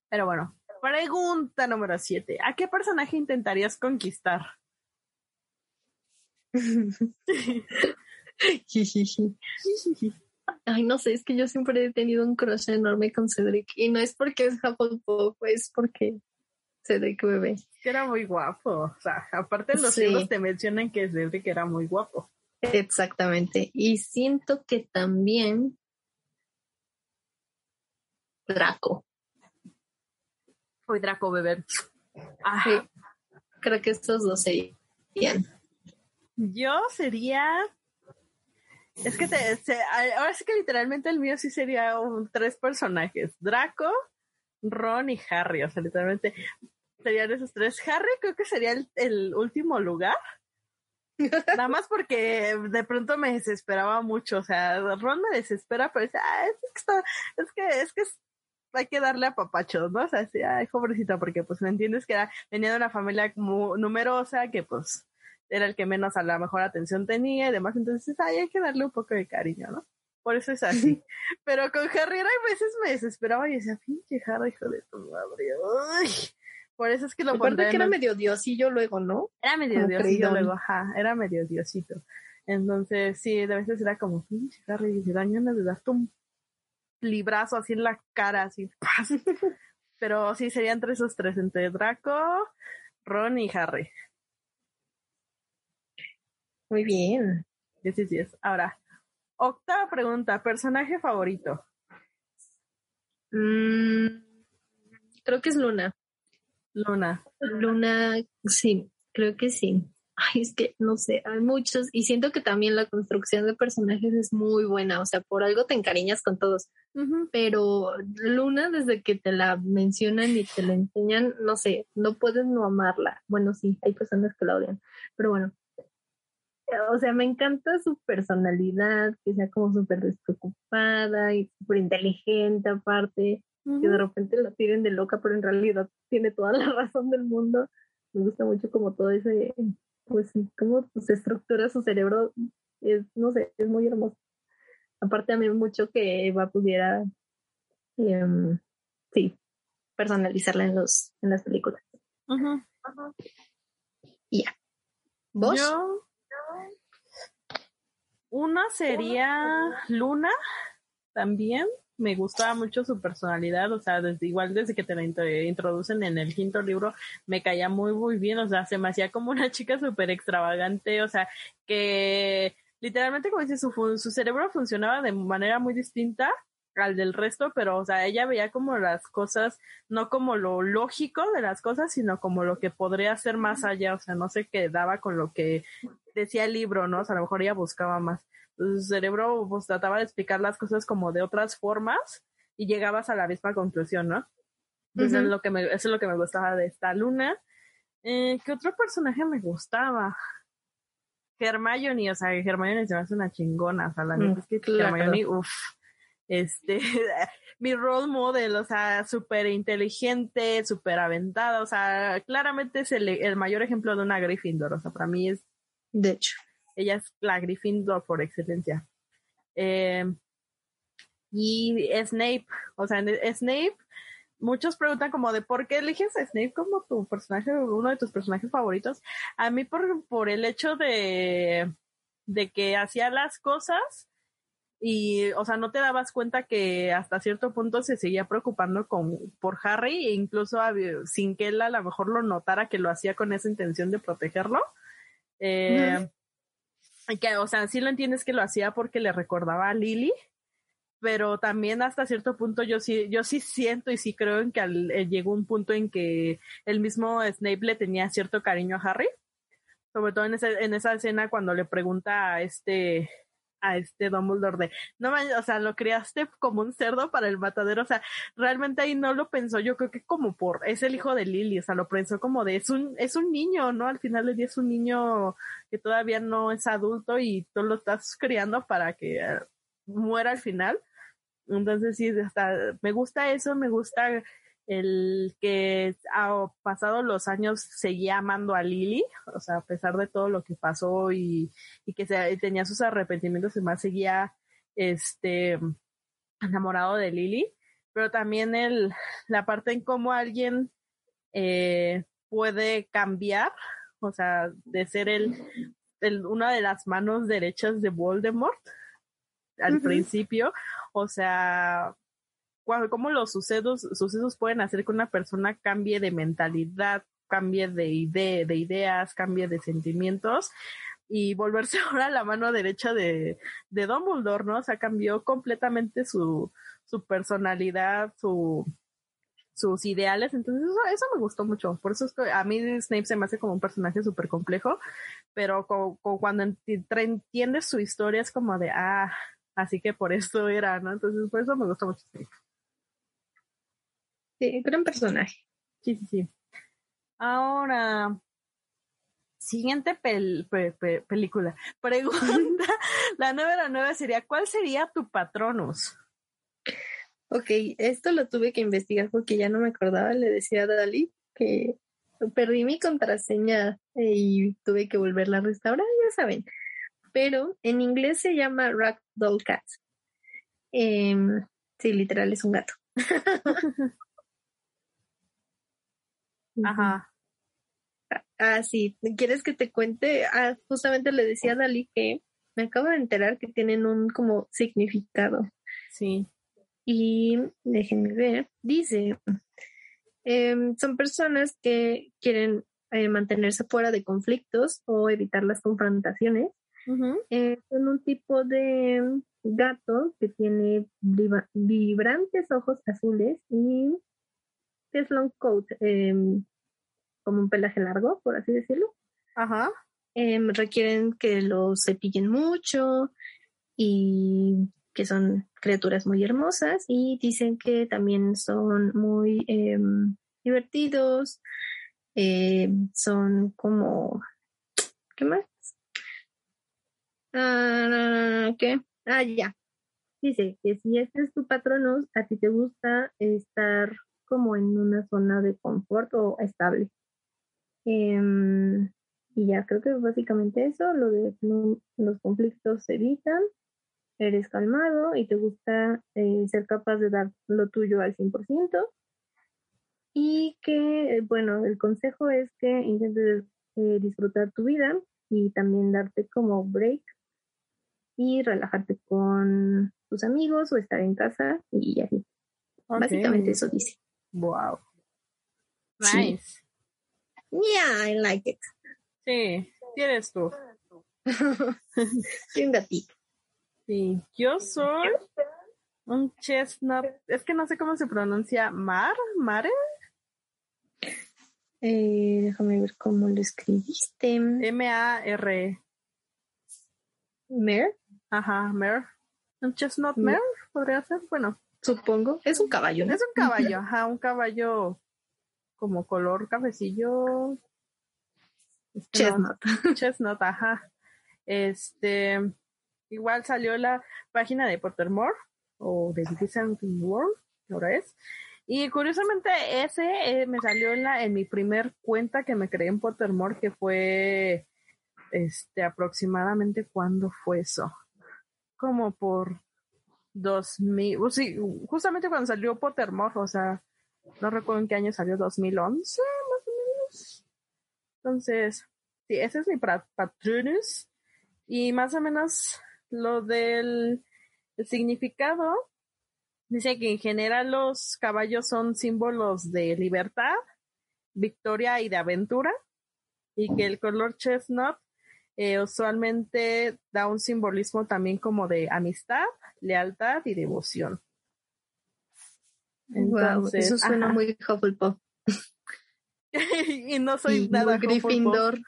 Pero bueno, pregunta número siete. ¿A qué personaje intentarías conquistar? Ay, no sé, es que yo siempre he tenido un crush enorme con Cedric y no es porque es Hufflepuff, es porque Cedric bebé. Que era muy guapo, o sea, aparte en los Sí. libros te mencionan que Cedric era muy guapo. Exactamente. Y siento que también Draco. Fue Draco bebé. Ah, Sí. Creo que estos dos serían. Yo sería. Es que te- se- ahora sí que literalmente el mío sí sería tres personajes: Draco, Ron y Harry. O sea, literalmente serían esos tres. Harry creo que sería el, último lugar. Nada más porque de pronto me desesperaba mucho. O sea, Ron me desespera, pero dice, ah, es que está, es que, es que hay que darle a papachos, ¿no? O sea, sí, ay, pobrecita, porque pues me entiendes que era, venía de una familia numerosa, que pues era el que menos a la mejor atención tenía y demás, entonces ay, hay que darle un poco de cariño, ¿no? Por eso es así. Pero con Harry era, a veces me desesperaba y decía, pinche Harry, hijo de tu madre. Ay. Por eso es que lo pondré que era el- medio diosillo luego, ¿no? era medio creidón. luego, ajá, era medio diosito. Entonces, sí, de veces era como, pinche Harry, se dañan de darte un librazo así en la cara, así. Pero sí, serían entre esos tres, entre Draco, Ron y Harry. Muy bien. Sí, sí, sí es. Ahora, octava pregunta, personaje favorito. Mm, creo que es Luna. Luna. Luna, sí, creo que sí. Ay, es que no sé, hay muchos y siento que también la construcción de personajes es muy buena, o sea, por algo te encariñas con todos, pero Luna desde que te la mencionan y te la enseñan, no sé, no puedes no amarla. Bueno, sí, hay personas que la odian, pero bueno. O sea, me encanta su personalidad, que sea como súper despreocupada y súper inteligente aparte que de repente la tiren de loca, pero en realidad tiene toda la razón del mundo. Me gusta mucho como todo ese, pues cómo se estructura su cerebro, es, no sé, es muy hermoso. Aparte a mí mucho que Eva pudiera, em, sí, personalizarla en los, en las películas. Ujú. ¿Vos? Yo. Una sería Luna también. Me gustaba mucho su personalidad, o sea, desde igual desde que te la intro- introducen en el quinto libro, me caía muy, muy bien, o sea, se me hacía como una chica súper extravagante, o sea, que literalmente, como dice, su, su cerebro funcionaba de manera muy distinta al del resto, pero, o sea, ella veía como las cosas, no como lo lógico de las cosas, sino como lo que podría ser más allá, o sea, no se quedaba con lo que decía el libro, ¿no? O sea, a lo mejor ella buscaba más. Entonces, su cerebro pues trataba de explicar las cosas como de otras formas y llegabas a la misma conclusión, ¿no? Entonces, Ujú. es lo que me, eso es lo que me gustaba de esta luna. Eh, ¿Qué otro personaje me gustaba? Hermione, o sea, Hermione se me hace una chingona, o sea, la Mm, neta es que claro. Hermione, uff, este, mi role model, o sea, súper inteligente, súper aventada, o sea, claramente es el, el mayor ejemplo de una Gryffindor, o sea, para mí es De hecho. Ella es la Gryffindor por excelencia. Eh, y Snape, o sea, Snape, muchos preguntan como de por qué eliges a Snape como tu personaje, uno de tus personajes favoritos. A mí por, por el hecho de, de que hacía las cosas y, o sea, no te dabas cuenta que hasta cierto punto se seguía preocupando con, por Harry e incluso sin que él a lo mejor lo notara que lo hacía con esa intención de protegerlo. Eh, que, o sea, sí lo entiendes que lo hacía porque le recordaba a Lily, pero también hasta cierto punto yo sí, yo sí siento y sí creo en que eh, llegó un punto en que el mismo Snape le tenía cierto cariño a Harry, sobre todo en, ese, en esa escena cuando le pregunta a este, a este Dumbledore de, no o sea, lo criaste como un cerdo para el matadero, o sea, realmente ahí no lo pensó, yo creo que como por, es el hijo de Lily, o sea, lo pensó como de, es un, es un niño, ¿no? Al final del día es un niño que todavía no es adulto y tú lo estás criando para que eh, muera al final. Entonces sí, hasta me gusta eso, me gusta el que ha pasado los años seguía amando a Lily, o sea, a pesar de todo lo que pasó y, que se, tenía sus arrepentimientos y más, seguía este enamorado de Lily, pero también el, la parte en cómo alguien eh, puede cambiar, o sea, de ser el, el, una de las manos derechas de Voldemort al principio, o sea, cómo los sucesos, sucesos pueden hacer que una persona cambie de mentalidad, cambie de, idea, de ideas, cambie de sentimientos y volverse ahora la mano derecha de, de Dumbledore, ¿no? O sea, cambió completamente su, su personalidad, su, sus ideales, entonces eso, me gustó mucho, por eso es que a mí Snape se me hace como un personaje súper complejo, pero cuando entiendes su historia es como de, ah, así que por eso era, ¿no? Entonces por eso me gustó mucho Snape. Sí, gran personaje. Sí, sí, sí. Ahora, siguiente película. Pregunta, la número nueve sería, ¿cuál sería tu patronus? Ok, esto lo tuve que investigar porque ya no me acordaba, le decía a Dali que perdí mi contraseña y tuve que volverla a restaurar, ya saben. Pero en inglés se llama Ragdoll Cat. Em, sí, literal es un gato. Ajá. Ah, sí. ¿Quieres que te cuente? Ah, justamente le decía a Dalí que me acabo de enterar que tienen un como significado. Sí. Y déjenme ver. Dice, em, son personas que quieren eh, mantenerse fuera de conflictos o evitar las confrontaciones. Eh, son un tipo de gato que tiene vibrantes ojos azules y es long coat, em, como un pelaje largo, por así decirlo. Ajá. Em, requieren que los cepillen mucho y que son criaturas muy hermosas y dicen que también son muy em, divertidos, son como, ¿qué más? Ah, ¿Qué? Ah, ya. Dice que si este es tu patrono, a ti te gusta estar como en una zona de confort o estable. Em, y ya creo que básicamente eso, lo de los conflictos se evitan, eres calmado y te gusta eh, ser capaz de dar lo tuyo al 100%. Y que, bueno, el consejo es que intentes eh, disfrutar tu vida y también darte como break y relajarte con tus amigos o estar en casa y así. Básicamente eso dice. Wow. Nice. Yeah, I like it. Sí, tienes tú. soy un gatito. Sí, yo soy un chestnut. Es que no sé cómo se pronuncia. ¿Mar? ¿Mare? Eh, déjame ver cómo lo escribiste. M-A-R. ¿Mer? Ajá, Mer. ¿Un chestnut Mer? ¿Podría ser? Bueno. Supongo. Es un caballo, Es un caballo, ajá, un caballo como color cafecillo. chestnut. chestnut, ajá. Este, igual salió la página de Pottermore o de Disney World, ahora es. Y curiosamente ese eh, me salió en, la, en mi primer cuenta que me creé en Pottermore, que fue este, aproximadamente cuándo fue eso. Como por 2000, uh, sí, justamente cuando salió Pottermore, o sea, no recuerdo en qué año salió, 2011 más o menos. Entonces, sí, ese es mi Patronus. Y más o menos lo del significado, dice que en general los caballos son símbolos de libertad, victoria y de aventura, y que el color chestnut eh, usualmente da un simbolismo también como de amistad, lealtad y devoción. Entonces, eso suena muy Hufflepuff. y no soy nada Gryffindor.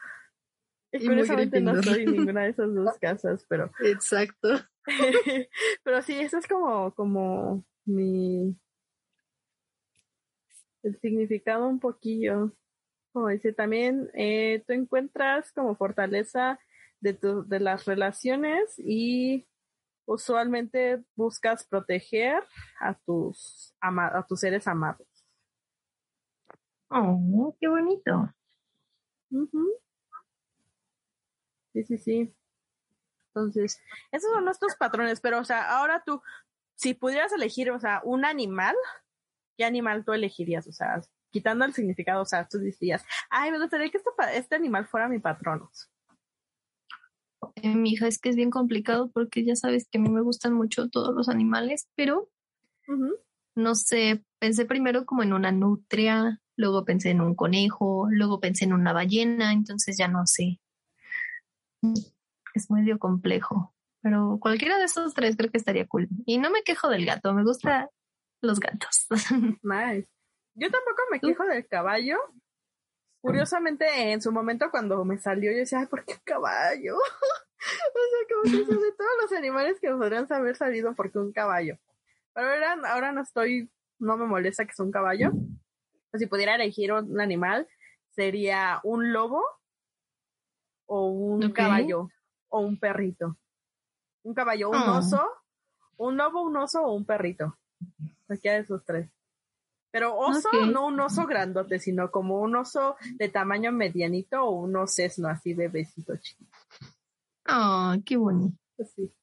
Y curiosamente no soy ninguna de esas dos casas, pero. Exacto. pero sí, eso es como, como mi el significado un poquillo. Como dice, también eh, tú encuentras como fortaleza de, tu, de las relaciones y usualmente buscas proteger a tus, a tus seres amados. Oh, qué bonito. Sí, sí, sí. Entonces, esos son nuestros patrones, pero, o sea, ahora tú, si pudieras elegir, o sea, un animal, ¿qué animal tú elegirías? O sea, quitando el significado, o sea, tú dirías, ay, me gustaría que este, este animal fuera mi patrono. Mi hija, es que es bien complicado porque ya sabes que a mí me gustan mucho todos los animales, pero no sé, pensé primero como en una nutria, luego pensé en un conejo, luego pensé en una ballena, entonces ya no sé. Es medio complejo, pero cualquiera de esos tres creo que estaría cool. Y no me quejo del gato, me gustan los gatos. Nice. Yo tampoco me quejo del caballo. Curiosamente, en su momento cuando me salió, yo decía, Ay, ¿por qué caballo? o sea, como que de todos los animales que podrían haber salido, ¿por qué un caballo? Pero ahora, ahora no estoy, no me molesta que sea un caballo. si pudiera elegir un animal, sería un lobo o un caballo o un perrito. Un caballo, un ah. oso, un lobo, un oso o un perrito. Cualquiera de esos tres. Pero oso, no un oso grandote, sino como un oso de tamaño medianito o un osesno así bebecito chiquito. Ah, qué bonito. Sí.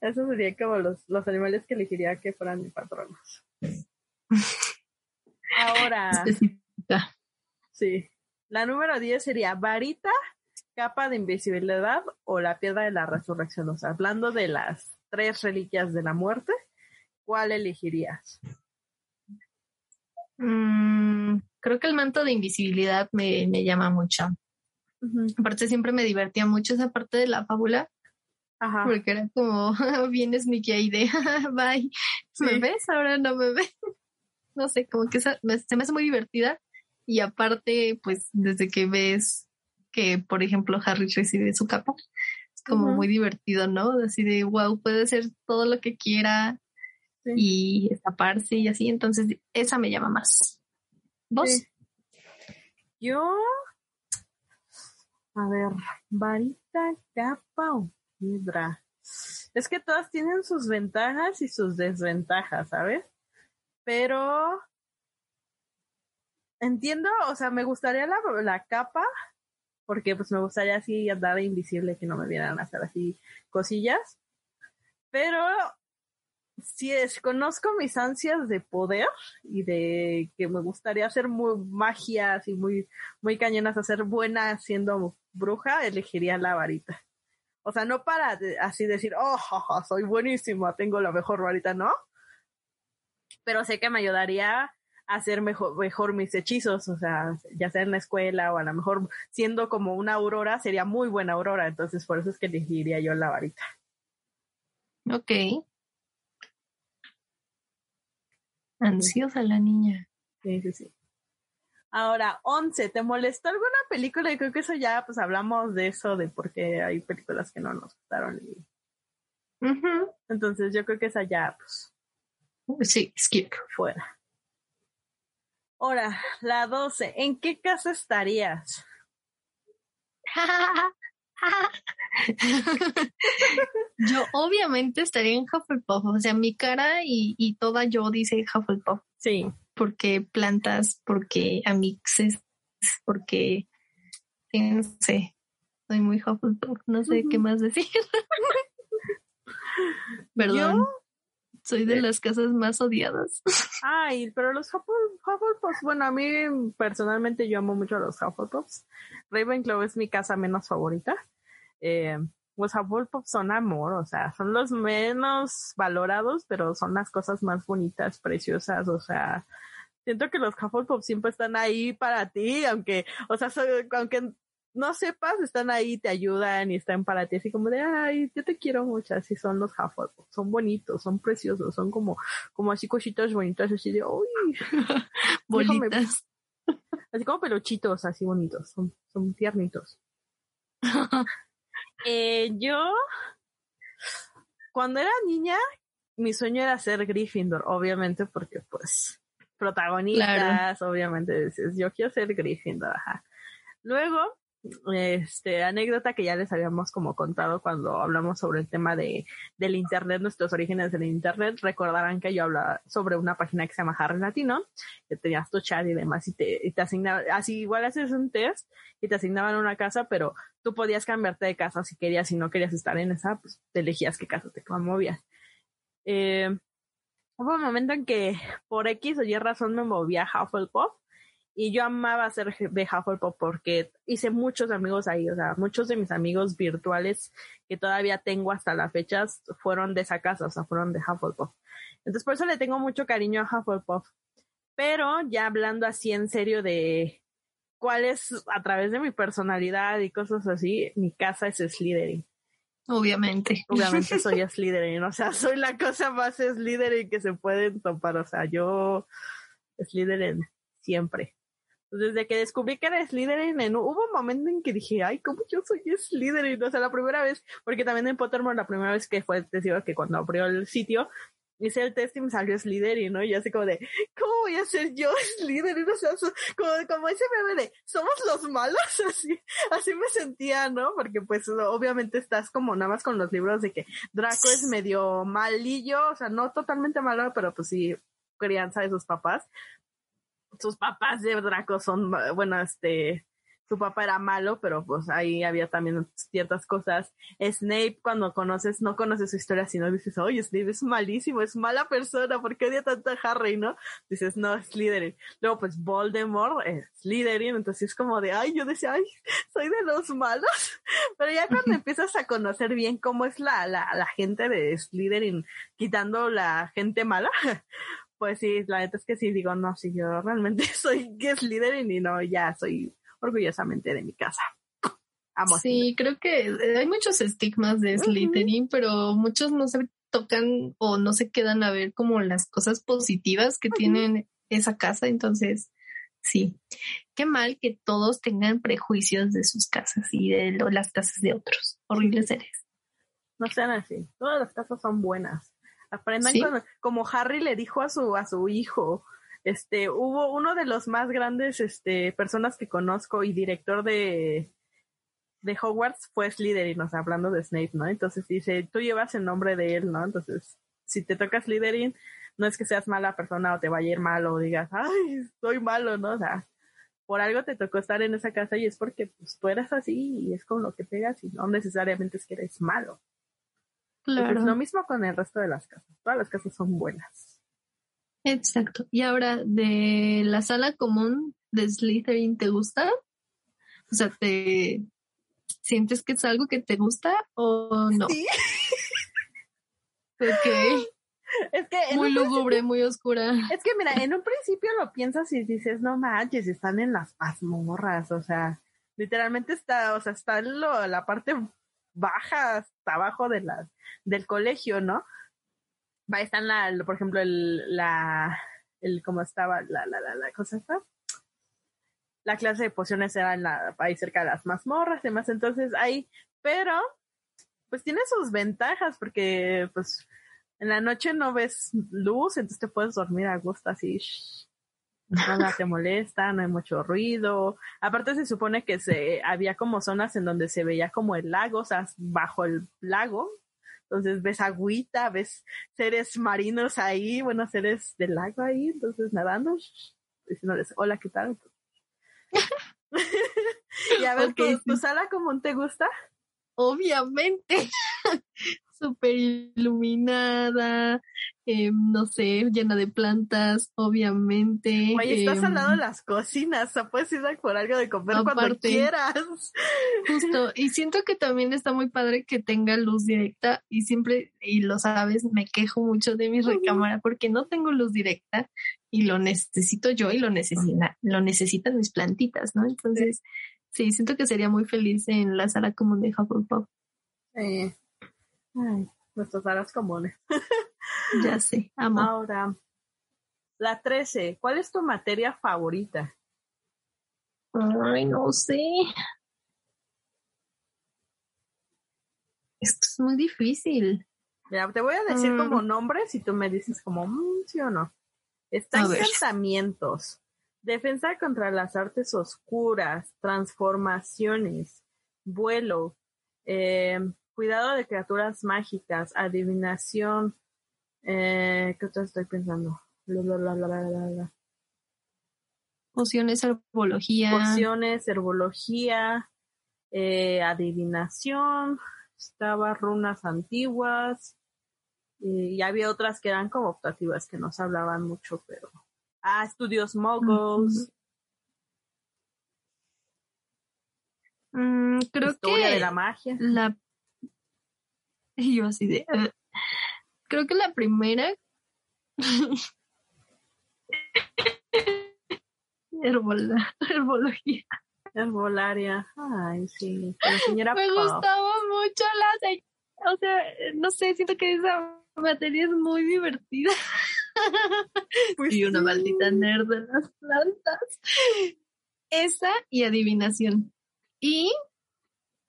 Esos serían como los, los animales que elegiría que fueran mis patronos. Ahora. Sí. La número 10 sería varita, capa de invisibilidad o la piedra de la resurrección. O sea, hablando de las tres reliquias de la muerte, ¿cuál elegirías? Mm, creo que el manto de invisibilidad me, llama mucho. Aparte siempre me divertía mucho esa parte de la fábula. Ajá. Porque era como, vienes mi de, bye. ¿Me ves? Ahora no me ves. No sé, como que se me hace muy divertida. Y aparte, pues desde que ves que, por ejemplo, Harry recibe su capa, es como muy divertido, ¿no? Así de, wow, puede ser todo lo que quiera, y escaparse y así. Entonces, esa me llama más. ¿Vos? Yo, a ver, varita, capa o piedra. Es que todas tienen sus ventajas y sus desventajas, ¿sabes? Pero entiendo, o sea, me gustaría la, la capa, porque pues me gustaría así andar invisible, que no me vieran hacer así cosillas. Pero sí es, conozco mis ansias de poder y de que me gustaría hacer muy magias y muy, muy cañonas, hacer buena siendo bruja, elegiría la varita. O sea, no para así decir, oh, soy buenísima, tengo la mejor varita, ¿no? Pero sé que me ayudaría a hacer mejor, mejor mis hechizos, o sea, ya sea en la escuela o a lo mejor siendo como una aurora, sería muy buena aurora, entonces por eso es que elegiría yo la varita. Ok. Ansiosa la niña. Sí, sí, sí. Ahora, 11, ¿te molestó alguna película? Y creo que eso ya, pues hablamos de eso, de por qué hay películas que no nos gustaron. Entonces, yo creo que esa ya, pues. Sí, skip. Fuera. Ahora, la 12, ¿en qué casa estarías? yo obviamente estaría en Hufflepuff, o sea, mi cara y, toda yo dice Hufflepuff. Sí. Porque plantas, porque amixes, porque, no sé, Soy muy Hufflepuff, no sé qué más decir. Perdón. Soy de las casas más odiadas. Ay, pero los Hufflepuffs, bueno, a mí personalmente yo amo mucho a los Hufflepuffs. Ravenclaw es mi casa menos favorita. Eh, los Hufflepuffs son amor, o sea, son los menos valorados, pero son las cosas más bonitas, preciosas, o sea, siento que los Hufflepuffs siempre están ahí para ti, aunque, o sea, aunque no sepas, están ahí, te ayudan y están para ti, así como de, ay, yo te quiero mucho, así son los Hufflepuff, son bonitos, son preciosos, son como, como así cositas bonitas, así de, uy, bonitas. Así como peluchitos, así bonitos, son, son tiernitos. eh, yo, cuando era niña, mi sueño era ser Gryffindor, obviamente, porque pues, protagonistas, obviamente dices, yo quiero ser Gryffindor, ajá. Luego, este, anécdota que ya les habíamos como contado cuando hablamos sobre el tema de, del internet, nuestros orígenes del internet, recordarán que yo hablaba sobre una página que se llama Harry Latino, que tenías tu chat y demás, y te, y te asignaban, así igual haces un test y te asignaban una casa, pero tú podías cambiarte de casa si querías, si no querías estar en esa, pues te elegías qué casa te movías. Eh, hubo un momento en que por X o Y razón me movía a Hufflepuff y yo amaba ser de Hufflepuff porque hice muchos amigos ahí, o sea, muchos de mis amigos virtuales que todavía tengo hasta la fecha fueron de esa casa, o sea, fueron de Hufflepuff. Entonces, por eso le tengo mucho cariño a Hufflepuff. Pero ya hablando así en serio de cuál es a través de mi personalidad y cosas así, mi casa es Slytherin. Obviamente. Obviamente soy Slytherin, o sea, soy la cosa más Slytherin que se pueden topar, o sea, yo Slytherin siempre desde que descubrí que era Slytherin, hubo un momento en que dije, ay, ¿cómo yo soy Slytherin? O sea, la primera vez, porque también en Pottermore la primera vez que fue, te digo que cuando abrió el sitio, hice el test y me salió Slytherin, ¿no? Y así como de, ¿cómo voy a ser yo Slytherin? O sea, como, como ese bebé de, ¿somos los malos? Así, así me sentía, ¿no? Porque pues obviamente estás como nada más con los libros de que Draco es medio malillo, o sea, no totalmente malo, pero pues sí, crianza de sus papás sus papás de Draco son, bueno, este, su papá era malo, pero pues ahí había también ciertas cosas. Snape, cuando conoces, no conoces su historia, sino dices, oye, Snape es malísimo, es mala persona, ¿por qué odia tanto a Harry, no? Dices, no, es Slytherin. Luego, pues Voldemort es Slytherin, entonces es como de, ay, yo decía, ay, soy de los malos. Pero ya cuando empiezas a conocer bien cómo es la, la, la gente de Slytherin, quitando la gente mala, pues sí, la neta es que sí, digo, no, si yo realmente soy guest leader y no, ya soy orgullosamente de mi casa. Amo sí, creo que hay muchos estigmas de Slytherin, pero muchos no se tocan o no se quedan a ver como las cosas positivas que tienen esa casa, entonces sí, qué mal que todos tengan prejuicios de sus casas y de las casas de otros, horribles seres. No sean así, todas las casas son buenas. Aprendan como Harry le dijo a su, a su hijo. Este, hubo uno de los más grandes, este, personas que conozco y director de, de Hogwarts fue Slytherin, o sea, hablando de Snape, ¿no? Entonces dice, tú llevas el nombre de él, ¿no? Entonces, si te toca Slytherin, no es que seas mala persona o te vaya a ir mal o digas, ay, soy malo, ¿no? O sea, por algo te tocó estar en esa casa y es porque pues, tú eras así y es con lo que pegas y no necesariamente es que eres malo. Claro. lo mismo con el resto de las casas. Todas las casas son buenas. Exacto. Y ahora, de la sala común de Slytherin, ¿te gusta? O sea, ¿te sientes que es algo que te gusta o no? Sí. ok. Es que muy lúgubre, muy oscura. Es que mira, en un principio lo piensas y dices, no manches, están en las mazmorras, o sea, literalmente está, o sea, está lo, la parte baja hasta abajo de las del colegio, ¿no? Va, están la, por ejemplo, el, la, el, ¿cómo estaba? La, la, la, la cosa está. La clase de pociones era en la, ahí cerca de las mazmorras y demás, entonces ahí, pero, pues tiene sus ventajas porque, pues, en la noche no ves luz, entonces te puedes dormir a gusto así, nada te molesta, no hay mucho ruido. Aparte se supone que se había como zonas en donde se veía como el lago, o sea, bajo el lago, entonces ves agüita, ves seres marinos ahí, bueno, seres del lago ahí, entonces nadando, diciéndoles, hola, ¿qué tal? Y a ver, Ok, ¿tu, sí. tu sala común te gusta? Obviamente. Súper iluminada, eh, no sé, llena de plantas, obviamente. Oye, estás em, al lado de las cocinas, o sea, puedes ir a por algo de comer cuando quieras. Justo, y siento que también está muy padre que tenga luz directa y siempre, y lo sabes, me quejo mucho de mi recámara porque no tengo luz directa y lo necesito yo y lo, necesita, lo necesitan mis plantitas, ¿no? Entonces, sí, siento que sería muy feliz en la sala común de Hufflepuff, Sí. Ay, nuestras salas comunes. ya sé, amo. Ahora, la 13, ¿cuál es tu materia favorita? Ay, no sé. Esto es muy difícil. Mira, te voy a decir Mm. como nombres y tú me dices como mm, sí o no. Está A ver. encantamientos, defensa contra las artes oscuras, transformaciones, vuelo, eh, cuidado de criaturas mágicas, adivinación. Eh, ¿Qué otra estoy pensando? La, la, la. Pociones, herbología. Pociones, herbología, eh, adivinación, estaba runas antiguas, y había otras que eran como optativas que nos hablaban mucho, pero... Ah, estudios moguls, Mm, creo historia que de la magia. la y yo así de creo que la primera Herbola- herbología Herbolaria. Ay, sí. La señora me gustaba mucho la o sea no sé siento que esa materia es muy divertida Pues y una sí. maldita nerd de las plantas esa y adivinación y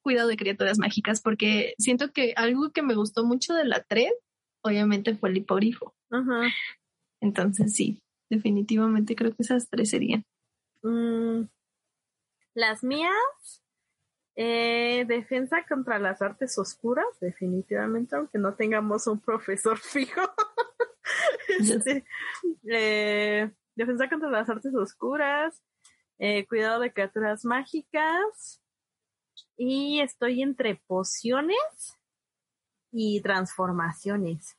cuidado de criaturas mágicas porque siento que algo que me gustó mucho de la 3 obviamente fue el hipogrifo Ajá. entonces sí definitivamente creo que esas tres serían Mm, las mías, eh, defensa contra las artes oscuras, definitivamente, aunque no tengamos un profesor fijo. Este, eh, defensa contra las artes oscuras, eh, cuidado de criaturas mágicas, y estoy entre pociones y transformaciones.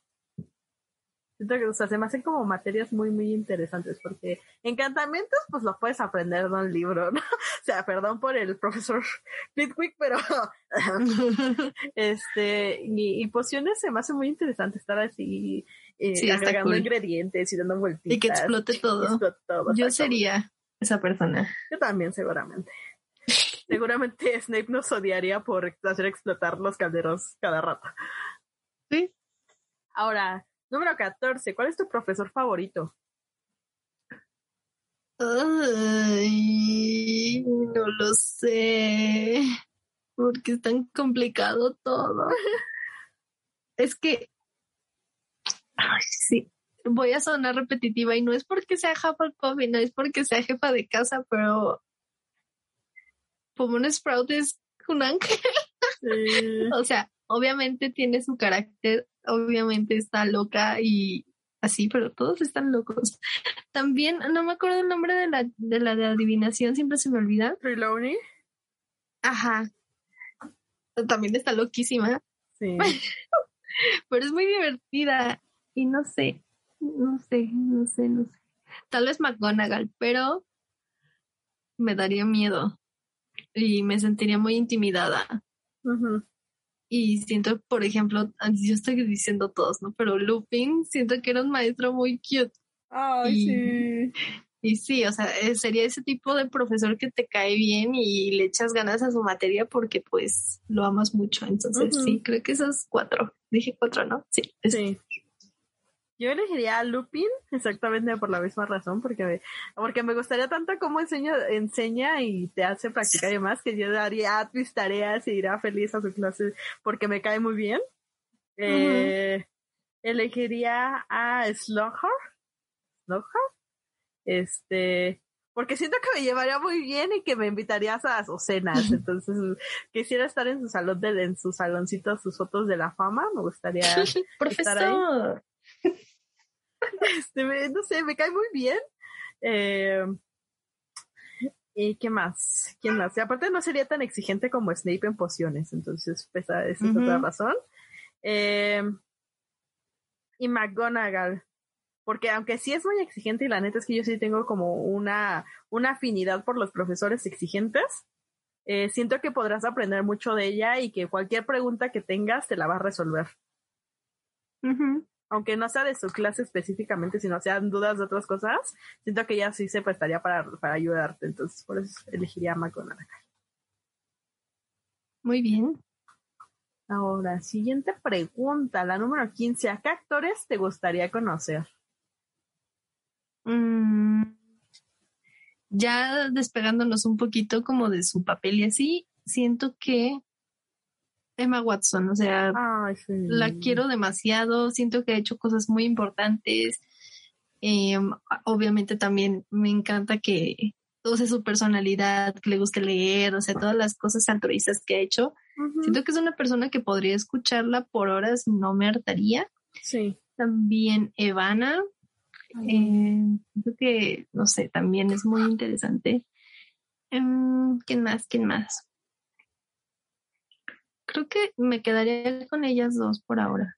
Siento que, o sea, se me hacen como materias muy, muy interesantes porque encantamientos, pues lo puedes aprender de un libro, ¿no? O sea, perdón por el profesor Flitwick, pero este, y, y pociones se me hace muy interesante estar así, eh, Sí, agregando cool. ingredientes y dando vueltitas. y que explote todo yo sería esa persona. Yo también, seguramente. Seguramente Snape nos odiaría por hacer explotar los calderos cada rato. sí Ahora, número 14, ¿cuál es tu profesor favorito? Ay, no lo sé porque es tan complicado todo es que ay, sí voy a sonar repetitiva y no es porque sea Hufflepuff y no es porque sea jefa de casa pero Pomona Sprout es un ángel Sí. O sea, obviamente tiene su carácter, obviamente está loca y así, pero todos están locos. También, no me acuerdo el nombre de la de, la de adivinación, siempre se me olvida. Trelawney. Ajá. También está loquísima, Sí. pero es muy divertida y no sé, no sé, no sé, no sé. Tal vez McGonagall, pero me daría miedo y me sentiría muy intimidada. Y siento, por ejemplo, yo estoy diciendo todos, ¿no? Pero Lupin, siento que era un maestro muy cute. Ay, Y- sí. Y sí, o sea, eh, sería ese tipo de profesor que te cae bien y le echas ganas a su materia porque pues lo amas mucho. Entonces, sí, creo que esos cuatro. Dije cuatro, ¿no? Sí. es- Sí. Yo elegiría a Lupin exactamente por la misma razón, porque, porque me gustaría tanto cómo enseña, enseña y te hace practicar y demás, que yo daría mis tareas y iría feliz a su clase porque me cae muy bien. Eh, Elegiría a Slogger. Slogger. Este, porque siento que me llevaría muy bien y que me invitarías a sus cenas. Entonces, quisiera estar en su salón, de, en su saloncito, sus fotos de la fama. Me gustaría Profesor. Este, me- no sé, me cae muy bien. Eh, ¿Y qué más? ¿Quién más? Y aparte no sería tan exigente como Snape en pociones, entonces esa, esa es otra razón. Eh, y McGonagall, porque aunque sí es muy exigente y la neta es que yo sí tengo como una, una afinidad por los profesores exigentes, eh, siento que podrás aprender mucho de ella y que cualquier pregunta que tengas te la va a resolver. Aunque no sea de su clase específicamente, sino sean dudas de otras cosas, siento que ella sí se prestaría para, para ayudarte, entonces por eso elegiría a McGonagall. Muy bien. Ahora, siguiente pregunta, la número 15. ¿A qué actores te gustaría conocer? Mm, ya despegándonos un poquito como de su papel y así, siento que Emma Watson, o sea, Ay, sí. la quiero demasiado, siento que ha hecho cosas muy importantes. Eh, obviamente también me encanta que, o sea, su personalidad, que le guste leer, o sea, todas las cosas altruistas que ha hecho. Siento que es una persona que podría escucharla por horas no me hartaría. Sí. También Evana, eh, creo que, no sé, también es muy interesante. Em, ¿Quién más? ¿Quién más? Creo que me quedaría con ellas dos por ahora.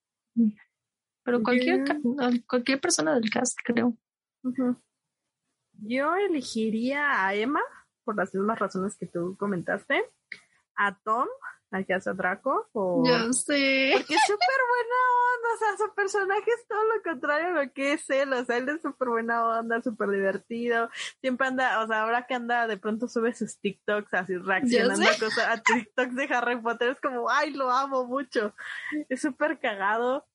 Pero cualquier, cualquier persona del cast, creo. Yo elegiría a Emma, por las mismas razones que tú comentaste, a Tom, a Draco, por... Yo sé. Porque es súper buena onda, o sea, su personaje es todo lo contrario a lo que es él, o sea, él es súper buena onda, súper divertido, siempre anda, o sea, ahora que anda, de pronto sube sus TikToks así reaccionando a cosas, a TikToks de Harry Potter, es como, ay, lo amo mucho, es súper cagado,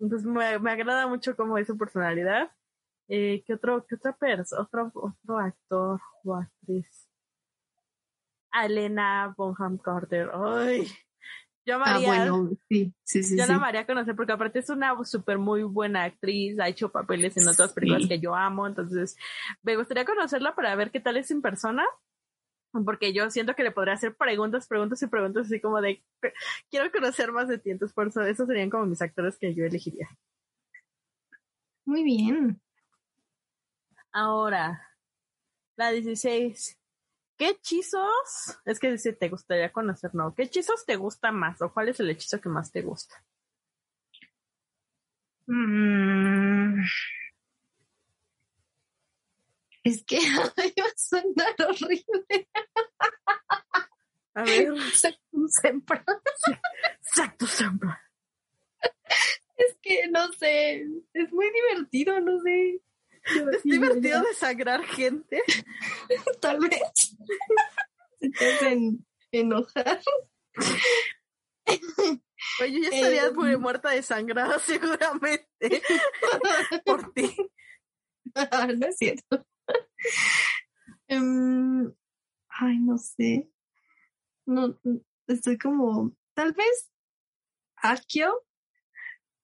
entonces me, me agrada mucho cómo es su personalidad. Eh, ¿Qué otro, qué otra persona, otro, otro actor o actriz? Elena Bonham Carter, ay, yo Ah, amaría, bueno, sí, sí, sí. yo la amaría conocer porque aparte es una súper muy buena actriz, ha hecho papeles en otras películas que yo amo, entonces me gustaría conocerla para ver qué tal es en persona, porque yo siento que le podría hacer preguntas, preguntas y preguntas así como de, quiero conocer más de ti, entonces por eso esos serían como mis actores que yo elegiría. Muy bien. Ahora, la 16. ¿Qué hechizos? Es que si te gustaría conocer, no. ¿Qué hechizos te gusta más? ¿O cuál es el hechizo que más te gusta? Mm. Es que ay, va a sonar horrible. A ver, Siempre. exacto, siempre. Es que no sé, es muy divertido, no sé. Es divertido desagrar gente. Tal vez. Te hacen enojar. Oye, yo ya estaría Eh, muy muerta de sangrado seguramente por ti. no es cierto. Em, ay, no sé. No, estoy como, tal vez Akio.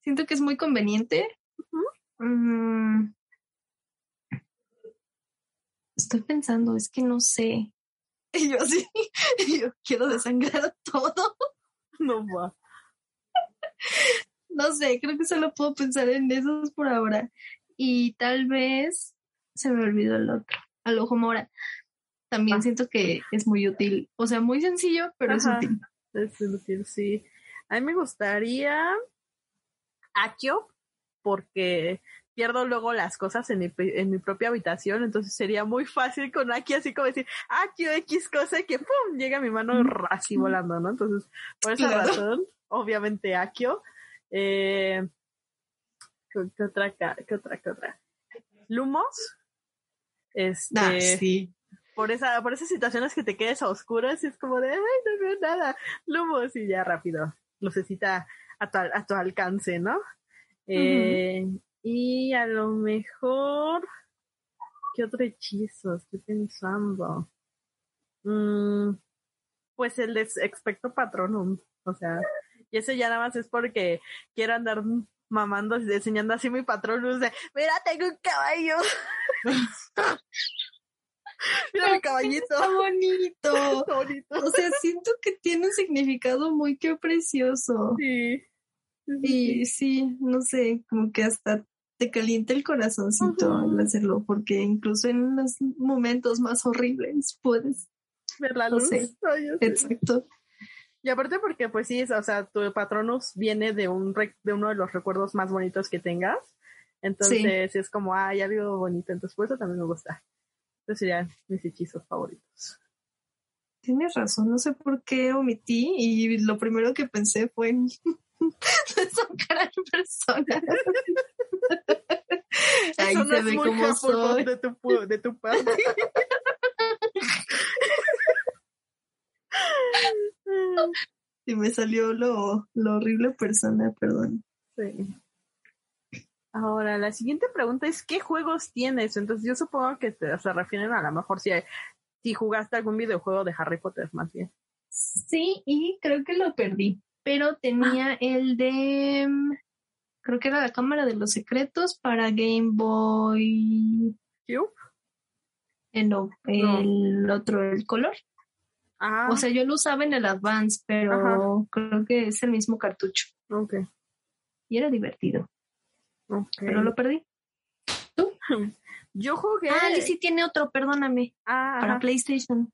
Siento que es muy conveniente. Mm, estoy pensando, es que no sé. Y yo sí, yo quiero desangrar todo. No va. No sé, creo que solo puedo pensar en esos por ahora. Y tal vez se me olvidó el otro. Al ojo mora. También Ah. siento que es muy útil. O sea, muy sencillo, pero es útil. Es decir, sí. A mí me gustaría Akio, porque pierdo luego las cosas en mi, en mi propia habitación, entonces sería muy fácil con Akio, así como decir, Akio X cosa y que ¡pum! llega mi mano así volando, ¿no? Entonces, por esa Claro. razón, obviamente Akio. Eh, ¿qué, otra, qué otra, qué otra? Lumos. Este, Ah, sí. por esa, por esas situaciones que te quedes a oscuras y es como de, ay, no veo nada, lumos y ya rápido, lucecita a tu, a tu alcance, ¿no? Eh, Y a lo mejor, ¿qué otro hechizo estoy pensando? Mm, pues el de Expecto Patronum, o sea, y ese ya nada más es porque quiero andar mamando, y enseñando así mi patronum de, mira, tengo un caballo. mira mi caballito. Está bonito. Está bonito. O sea, siento que tiene un significado muy que precioso. Sí. Y sí, no sé, como que hasta te calienta el corazoncito al hacerlo, porque incluso en los momentos más horribles puedes ver la luz. Exacto. Y aparte porque pues sí, o sea, tu patronus viene de un de uno de los recuerdos más bonitos que tengas. Entonces es como, ay, algo bonito. Entonces por eso también me gusta. Estos serían mis hechizos favoritos. Tienes razón, no sé por qué omití y lo primero que pensé fue en cara personas. Ahí se ve como soy. De tu, de tu parte. y me salió lo, lo horrible persona, perdón. Sí. Ahora, la siguiente pregunta es, ¿qué juegos tienes? Entonces yo supongo que se refieren a lo mejor si, si jugaste algún videojuego de Harry Potter más bien. Sí, y creo que lo perdí, pero tenía ah. el de, creo que era la Cámara de los Secretos para Game Boy. ¿Cube? Eh, no, el otro, el color. Ah. O sea, yo lo usaba en el Advance, pero creo que es el mismo cartucho. Ok. Y era divertido. Pero lo perdí. ¿Tú? Yo jugué. Ah, sí tiene otro, perdóname. Ah, para PlayStation.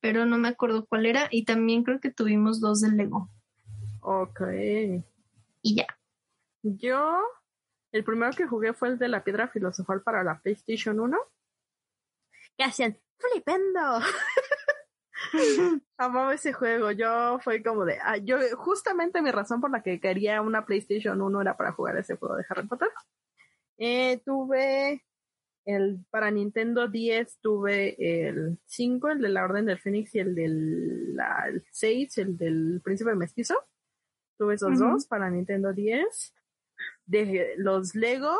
Pero no me acuerdo cuál era. Y también creo que tuvimos dos del Lego. Ok. Y ya. Yo, el primero que jugué fue el de la piedra filosofal para la PlayStation 1. ¿Qué hacían? ¡Flipendo! Amaba ese juego. Yo fue como de. Ah, yo, justamente mi razón por la que quería una PlayStation 1 era para jugar ese juego de Harry Potter. Eh, tuve el para Nintendo 10 tuve el 5, el de la Orden del Fénix y el del 6, el del Príncipe Mestizo. Tuve esos dos para Nintendo 10. De los Lego,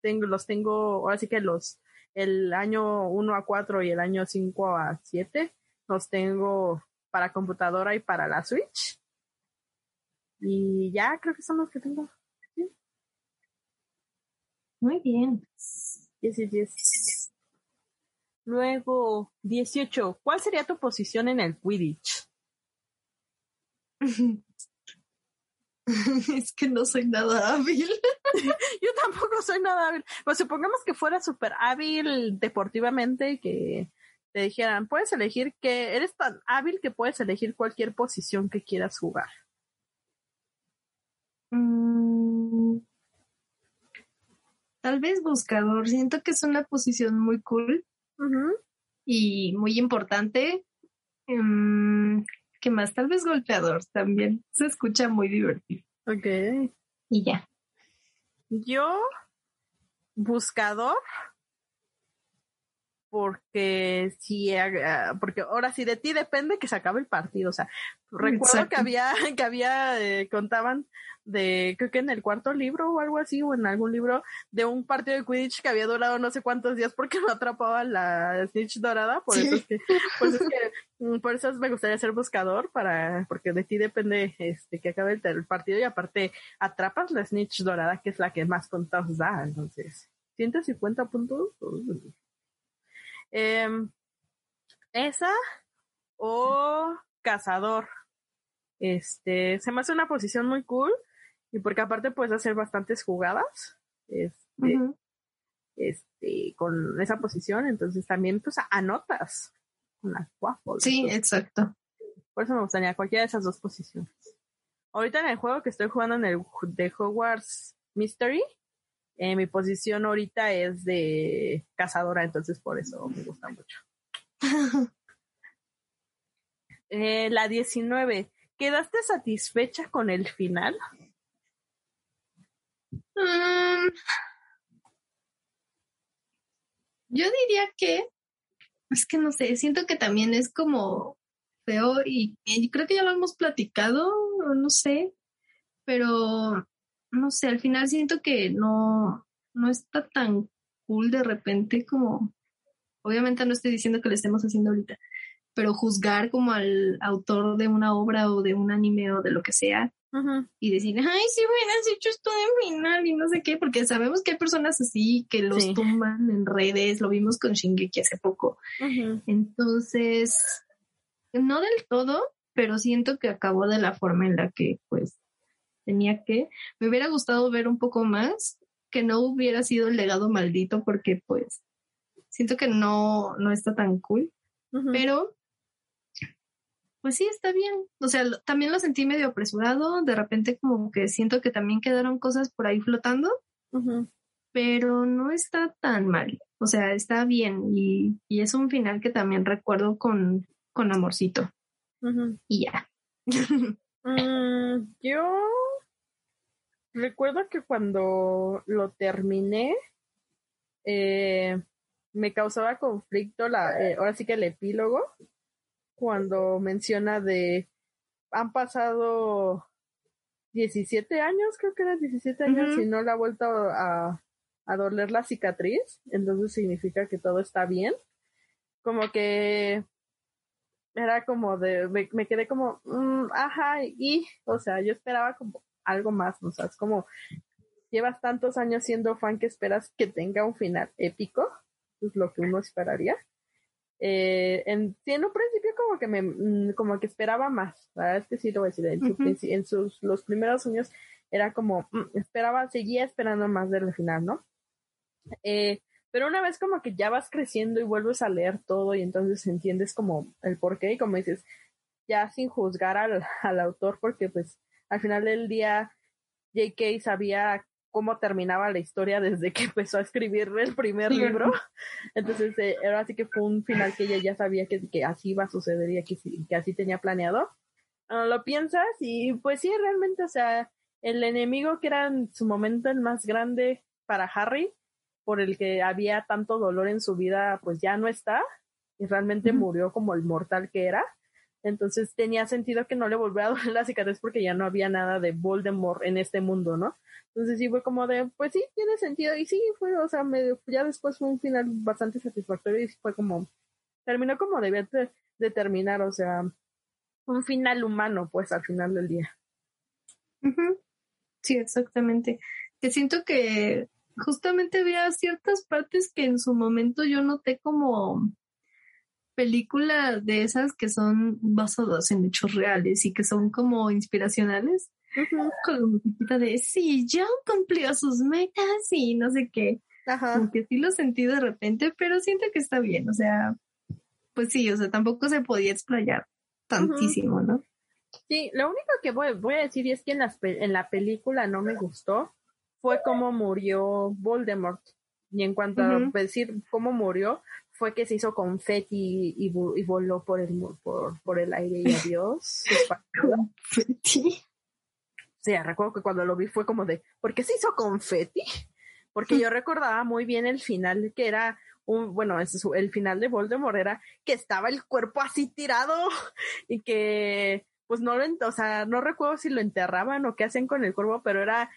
tengo, los tengo, ahora sí que los, el año 1 a 4 y el año 5 a 7 los tengo para computadora y para la Switch. Y ya creo que son los que tengo. Muy bien. 10 10. Luego, 18. ¿Cuál sería tu posición en el Quidditch? es que no soy nada hábil. Yo tampoco soy nada hábil. Pues supongamos que fuera súper hábil deportivamente, que te dijeran, puedes elegir que eres tan hábil que puedes elegir cualquier posición que quieras jugar. Mm, tal vez buscador. Siento que es una posición muy cool y muy importante. Mm, ¿Qué más? Tal vez golpeador también. Se escucha muy divertido. Ok. Y ya. Yo, buscador porque si porque ahora sí de ti depende que se acabe el partido o sea recuerdo que había que había eh, contaban de creo que en el cuarto libro o algo así o en algún libro de un partido de Quidditch que había durado no sé cuántos días porque no atrapaba la snitch dorada por eso es que pues es que mm, por eso me gustaría ser buscador para porque de ti depende este que acabe el, partido y aparte atrapas la snitch dorada que es la que más contados da entonces 150 puntos Em, esa o cazador. Este, se me hace una posición muy cool y porque aparte puedes hacer bastantes jugadas. Este, este, con esa posición, entonces también pues anotas con las Sí, exacto. Por eso me gustaría cualquiera de esas dos posiciones. Ahorita en el juego que estoy jugando en el de Hogwarts Mystery, eh, mi posición ahorita es de cazadora, entonces por eso me gusta mucho. eh, la 19. ¿Quedaste satisfecha con el final? Mm. yo diría que, es que no sé, siento que también es como feo y, y creo que ya lo hemos platicado, no sé, pero no sé, al final siento que no, no está tan cool de repente como, obviamente no estoy diciendo que lo estemos haciendo ahorita, pero juzgar como al autor de una obra o de un anime o de lo que sea y decir, ay, si hubieras hecho esto de final y no sé qué, porque sabemos que hay personas así que los tumban en redes, lo vimos con Shingeki hace poco. Entonces, no del todo, pero siento que acabó de la forma en la que pues tenía que. Me hubiera gustado ver un poco más, que no hubiera sido el legado maldito porque pues siento que no, no está tan cool, pero pues sí, está bien. O sea, también lo sentí medio apresurado, de repente como que siento que también quedaron cosas por ahí flotando, pero no está tan mal. O sea, está bien y, es un final que también recuerdo con, con amorcito. Y ya. Mm, yo recuerdo que cuando lo terminé, eh, me causaba conflicto la, eh, ahora sí que el epílogo, cuando menciona de han pasado 17 años, creo que eran 17 años, y no le ha vuelto a, a doler la cicatriz, entonces significa que todo está bien. Como que era como de, me, quedé como, mm, ajá, y, o sea, yo esperaba como algo más, o sea, es como, llevas tantos años siendo fan que esperas que tenga un final épico, es lo que uno esperaría. Eh, en, en un principio como que me, mm, como que esperaba más, ¿verdad? Es que sí lo voy a decir, en, sus, los primeros años era como, mm, esperaba, seguía esperando más del final, ¿no? Eh, pero una vez como que ya vas creciendo y vuelves a leer todo y entonces entiendes como el por qué y como dices, ya sin juzgar al, al autor porque pues al final del día J.K. sabía cómo terminaba la historia desde que empezó a escribir el primer libro. Entonces, eh, era así que fue un final que ella ya sabía que, que así iba a suceder y que, que así tenía planeado. Ah, lo piensas y pues sí, realmente, o sea, el enemigo que era en su momento el más grande para Harry, por el que había tanto dolor en su vida, pues ya no está y realmente murió como el mortal que era. Entonces tenía sentido que no le volviera a doler la cicatriz porque ya no había nada de Voldemort en este mundo, ¿no? Entonces sí fue como de, pues sí, tiene sentido. Y sí, fue, o sea, me, ya después fue un final bastante satisfactorio y fue como, terminó como debía de, terminar, o sea, un final humano, pues al final del día. Sí, exactamente. Que siento que justamente había ciertas partes que en su momento yo noté como películas de esas que son basadas en hechos reales y que son como inspiracionales. Con la musiquita de sí, John cumplió sus metas y no sé qué. Ajá. Como que sí lo sentí de repente, pero siento que está bien. O sea, pues sí, o sea, tampoco se podía explayar tantísimo, ¿no? Sí, lo único que voy, voy a decir es que en, las, en la película no me gustó fue cómo murió Voldemort. Y en cuanto a decir cómo murió, fue que se hizo confeti y, y, voló por el, por, por el aire y adiós. confeti. Sí, recuerdo que cuando lo vi fue como de, ¿por qué se hizo confeti? Porque yo recordaba muy bien el final, que era un, bueno, el final de Voldemort era que estaba el cuerpo así tirado y que, pues no lo, o sea, no recuerdo si lo enterraban o qué hacen con el cuerpo, pero era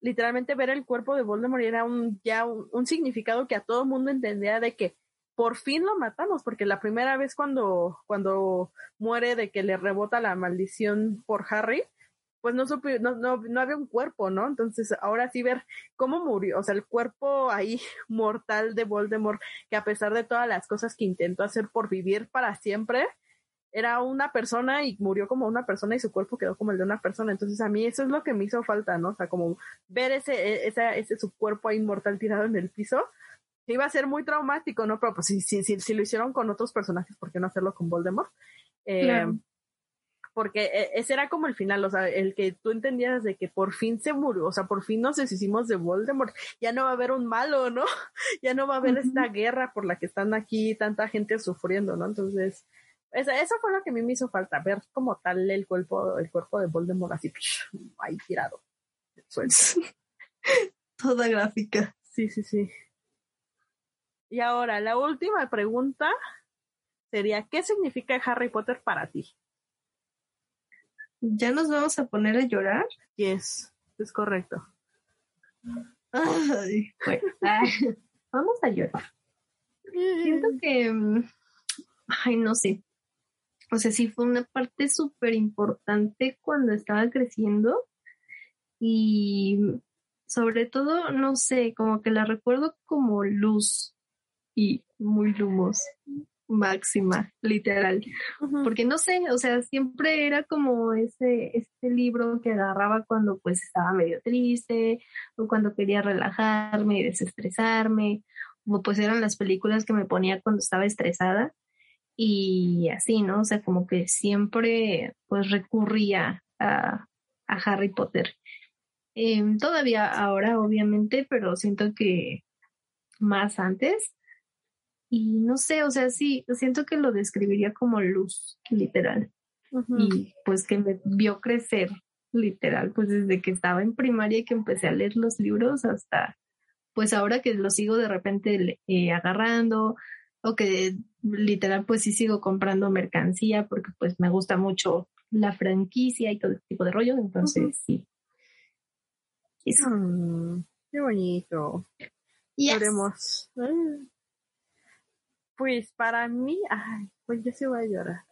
literalmente ver el cuerpo de Voldemort era un, ya un, significado que a todo mundo entendía de que por fin lo matamos, porque la primera vez cuando, cuando muere de que le rebota la maldición por Harry, pues no, no, no, no, había un cuerpo, ¿no? Entonces ahora sí ver cómo murió, o sea, el cuerpo ahí mortal de Voldemort, que a pesar de todas las cosas que intentó hacer por vivir para siempre, era una persona y murió como una persona y su cuerpo quedó como el de una persona. Entonces a mí eso es lo que me hizo falta, ¿no? O sea, como ver ese, e, ese, ese su cuerpo ahí inmortal tirado en el piso, que iba a ser muy traumático, ¿no? Pero pues si, si, si, si lo hicieron con otros personajes, ¿por qué no hacerlo con Voldemort? Eh, Porque e, ese era como el final, o sea, el que tú entendías de que por fin se murió, o sea, por fin nos deshicimos de Voldemort, ya no va a haber un malo, ¿no? Ya no va a haber esta guerra por la que están aquí tanta gente sufriendo, ¿no? Entonces, eso, fue lo que a mí me hizo falta, ver como tal el cuerpo, el cuerpo de Voldemort así, ahí tirado. Toda gráfica. Sí, sí, sí. Y ahora, la última pregunta sería, ¿qué significa Harry Potter para ti? ¿Ya nos vamos a poner a llorar? Yes, es correcto. vamos a llorar. Siento que, mm, ay, no sé, o sea, sí fue una parte súper importante cuando estaba creciendo y sobre todo, no sé, como que la recuerdo como luz y muy lumos. máxima, literal. Porque no sé, o sea, siempre era como ese, este libro que agarraba cuando pues estaba medio triste o cuando quería relajarme y desestresarme, o pues eran las películas que me ponía cuando estaba estresada y así, ¿no? O sea, como que siempre pues recurría a, a Harry Potter. Em, todavía ahora, obviamente, pero siento que más antes. Y no sé, o sea, sí, siento que lo describiría como luz, literal. Y pues que me vio crecer, literal, pues desde que estaba en primaria y que empecé a leer los libros hasta, pues ahora que los sigo de repente eh, agarrando, o que literal pues sí sigo comprando mercancía porque pues me gusta mucho la franquicia y todo ese tipo de rollo, entonces sí. Mm, qué bonito. Yes. Pues para mí, ay, pues ya se va a llorar.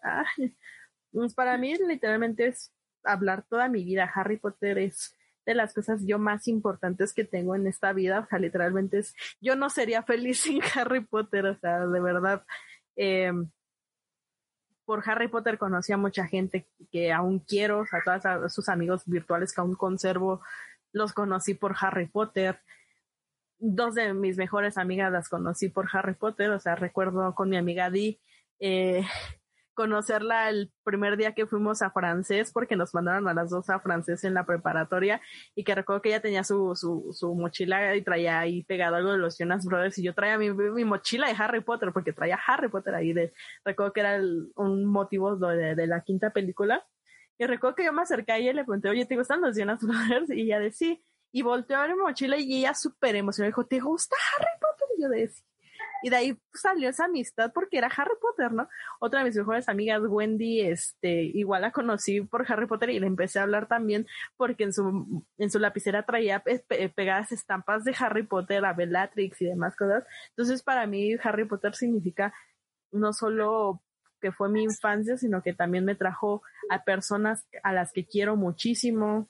pues para mí literalmente es hablar toda mi vida. Harry Potter es de las cosas yo más importantes que tengo en esta vida. O sea, literalmente es, yo no sería feliz sin Harry Potter, o sea, de verdad. Em, por Harry Potter conocí a mucha gente que aún quiero, o sea, todos sus amigos virtuales que aún conservo, los conocí por Harry Potter dos de mis mejores amigas las conocí por Harry Potter, o sea, recuerdo con mi amiga Di eh, conocerla el primer día que fuimos a francés, porque nos mandaron a las dos a francés en la preparatoria, y que recuerdo que ella tenía su, su, su mochila y traía ahí pegado algo de los Jonas Brothers, y yo traía mi, mi mochila de Harry Potter, porque traía Harry Potter ahí, de, recuerdo que era un motivo de, de, la quinta película, y recuerdo que yo me acerqué a ella y le pregunté, oye, ¿te gustan los Jonas Brothers? Y ella decía, y volteó a ver mi mochila y ella súper emocionada dijo, ¿te gusta Harry Potter? Y yo decía, y de ahí salió esa amistad porque era Harry Potter, ¿no? Otra de mis mejores amigas, Wendy, este, igual la conocí por Harry Potter y le empecé a hablar también porque en su, en su lapicera traía pegadas estampas de Harry Potter, a Bellatrix y demás cosas. Entonces, para mí, Harry Potter significa no solo que fue mi infancia, sino que también me trajo a personas a las que quiero muchísimo.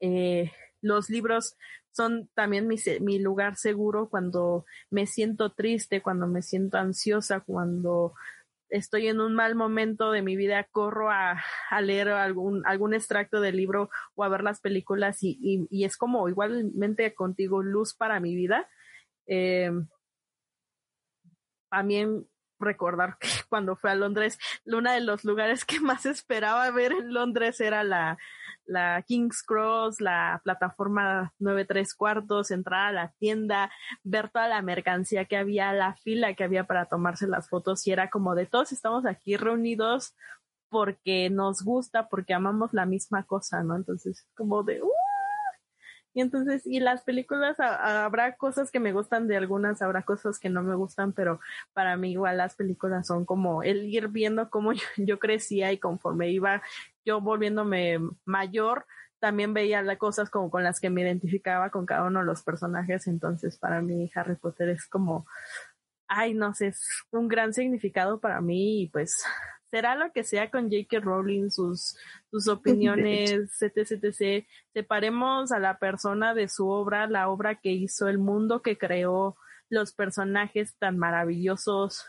Eh, los libros son también mi, lugar seguro cuando me siento triste, cuando me siento ansiosa, cuando estoy en un mal momento de mi vida, corro a, leer algún, extracto del libro o a ver las películas y, y, es como igualmente contigo luz para mi vida. Eh, también recordar que cuando fui a Londres, uno de los lugares que más esperaba ver en Londres era la, la King's Cross, la plataforma 93 cuartos, entrar a la tienda, ver toda la mercancía que había, la fila que había para tomarse las fotos y era como de todos estamos aquí reunidos porque nos gusta, porque amamos la misma cosa, ¿no? Entonces, como de, uh, y entonces, y las películas, habrá cosas que me gustan de algunas, habrá cosas que no me gustan, pero para mí igual las películas son como el ir viendo cómo yo, crecía y conforme iba yo volviéndome mayor, también veía las cosas como con las que me identificaba con cada uno de los personajes. Entonces, para mí Harry Potter es como, ay, no sé, es un gran significado para mí y pues será lo que sea con J.K. Rowling, sus, sus opiniones, etc, etc. Separemos a la persona de su obra, la obra que hizo, el mundo que creó, los personajes tan maravillosos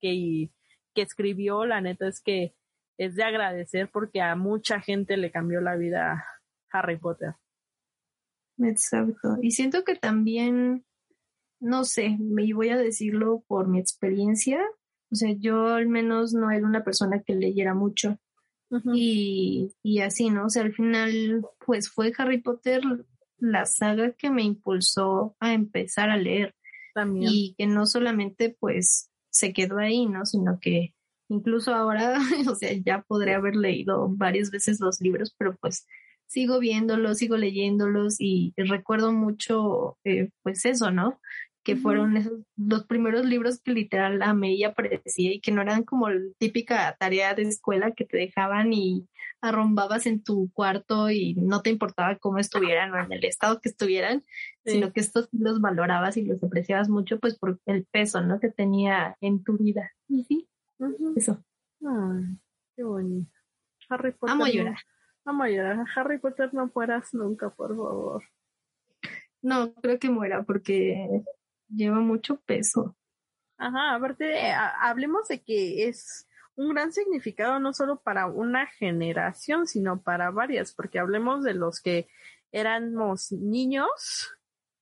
que, que escribió. La neta es que es de agradecer porque a mucha gente le cambió la vida Harry Potter. Exacto. Y siento que también, no sé, me voy a decirlo por mi experiencia, o sea, yo al menos no era una persona que leyera mucho. y, y así, ¿no? O sea, al final, pues fue Harry Potter la saga que me impulsó a empezar a leer. También. Y que no solamente pues se quedó ahí, ¿no? Sino que incluso ahora, o sea, ya podré haber leído varias veces los libros, pero pues sigo viéndolos, sigo leyéndolos y recuerdo mucho, eh, pues eso, ¿no? Que fueron esos los primeros libros que literal amé y aprecié y que no eran como la típica tarea de escuela que te dejaban y arrombabas en tu cuarto y no te importaba cómo estuvieran o en el estado que estuvieran, sino que estos los valorabas y los apreciabas mucho pues por el peso, ¿no? que tenía en tu vida. Y sí, eso. Ay, qué bonito. Harry Potter. Amo llorar. amo llorar. Harry Potter no fueras nunca, por favor. No, creo que muera porque lleva mucho peso. Ajá, aparte, hablemos de que es un gran significado no solo para una generación, sino para varias, porque hablemos de los que éramos niños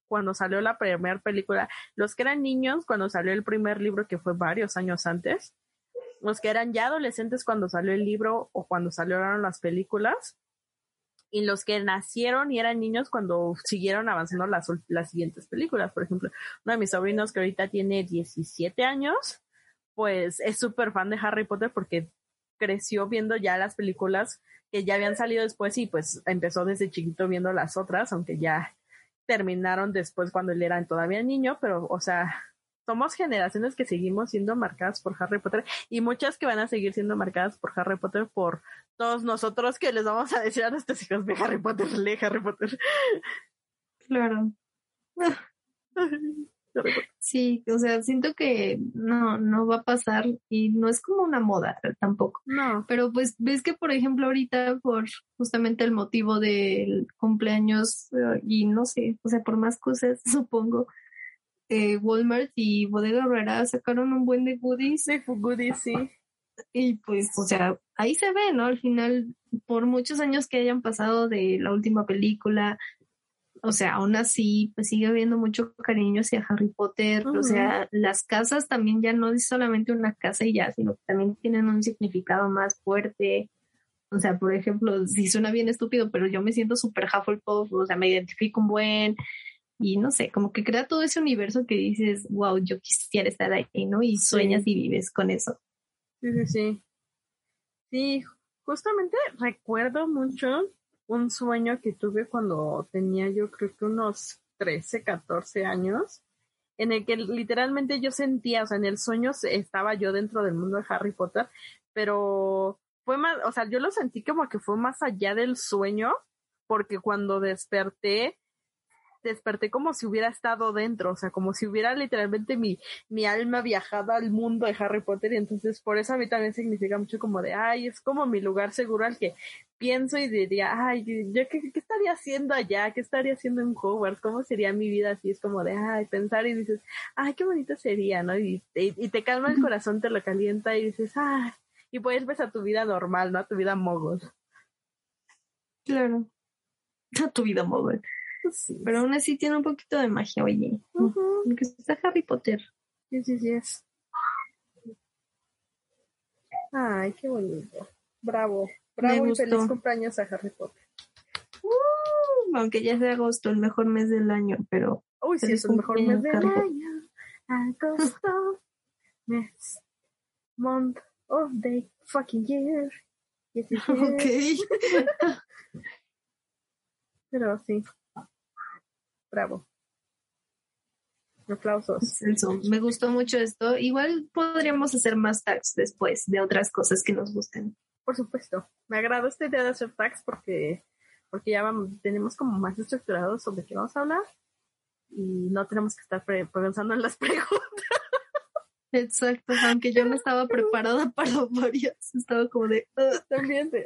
cuando salió la primera película, los que eran niños cuando salió el primer libro que fue varios años antes, los que eran ya adolescentes cuando salió el libro o cuando salieron las películas, y los que nacieron y eran niños cuando siguieron avanzando las, las siguientes películas. Por ejemplo, uno de mis sobrinos que ahorita tiene 17 años, pues es súper fan de Harry Potter porque creció viendo ya las películas que ya habían salido después y pues empezó desde chiquito viendo las otras, aunque ya terminaron después cuando él era todavía niño, pero o sea, somos generaciones que seguimos siendo marcadas por Harry Potter y muchas que van a seguir siendo marcadas por Harry Potter por todos nosotros que les vamos a decir a nuestros hijos de Harry Potter, lee Harry Potter. Claro. Sí, o sea, siento que no, no va a pasar y no es como una moda tampoco. No. Pero pues ves que, por ejemplo, ahorita por justamente el motivo del cumpleaños eh, y no sé, o sea, por más cosas, supongo, eh, Walmart y Bodega Herrera sacaron un buen de goodies. De goodies, sí. Y pues, o sea, ahí se ve, ¿no? Al final, por muchos años que hayan pasado de la última película, o sea, aún así, pues sigue habiendo mucho cariño hacia Harry Potter. O sea, las casas también ya no es solamente una casa y ya, sino que también tienen un significado más fuerte. O sea, por ejemplo, si suena bien estúpido, pero yo me siento súper Hufflepuff, o sea, me identifico un buen y no sé, como que crea todo ese universo que dices, wow, yo quisiera estar ahí, ¿no? Y sueñas y vives con eso. Sí, sí, sí. Sí, justamente recuerdo mucho un sueño que tuve cuando tenía yo creo que unos 13, 14 años, en el que literalmente yo sentía, o sea, en el sueño estaba yo dentro del mundo de Harry Potter, pero fue más, o sea, yo lo sentí como que fue más allá del sueño, porque cuando desperté, desperté como si hubiera estado dentro, o sea, como si hubiera literalmente mi, mi alma viajado al mundo de Harry Potter y entonces por eso a mí también significa mucho como de, ay, es como mi lugar seguro al que pienso y diría, ay, yo qué, estaría haciendo allá, qué estaría haciendo en Hogwarts, cómo sería mi vida así, es como de, ay, pensar y dices, ay, qué bonito sería, ¿no? Y, y, te calma el corazón, te lo calienta y dices, ay, y vuelves a tu vida normal, ¿no? A tu vida mogul. Claro. A tu vida mogul. Pero aún así tiene un poquito de magia, oye. Aunque está Harry Potter. Sí, sí, sí es. Ay, qué bonito. Bravo. Bravo y feliz cumpleaños a Harry Potter. Uh, aunque ya sea agosto, el mejor mes del año, pero. Uy, sí, es el mejor mes del año. Agosto. mes. Month of the fucking year. Ok. pero sí. Bravo. Aplausos. Me gustó mucho esto. Igual podríamos hacer más tags después de otras cosas que nos gusten. Por supuesto. Me agrada esta idea de hacer tags porque, porque ya vamos, tenemos como más estructurado sobre qué vamos a hablar y no tenemos que estar pensando en las preguntas. Exacto, aunque yo no estaba preparada para varias, estaba como de... También de...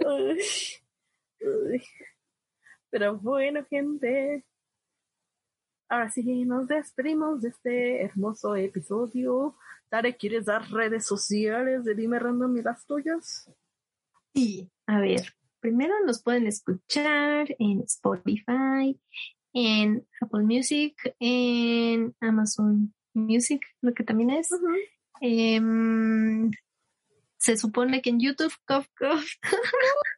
Pero bueno, gente, Ahora sí, nos despedimos de este hermoso episodio. Tare, ¿quieres dar redes sociales de Dime Random y las tuyas? Sí, a ver, primero nos pueden escuchar en Spotify, en Apple Music, en Amazon Music, lo que también es. Em, se supone que en YouTube, cof, cof.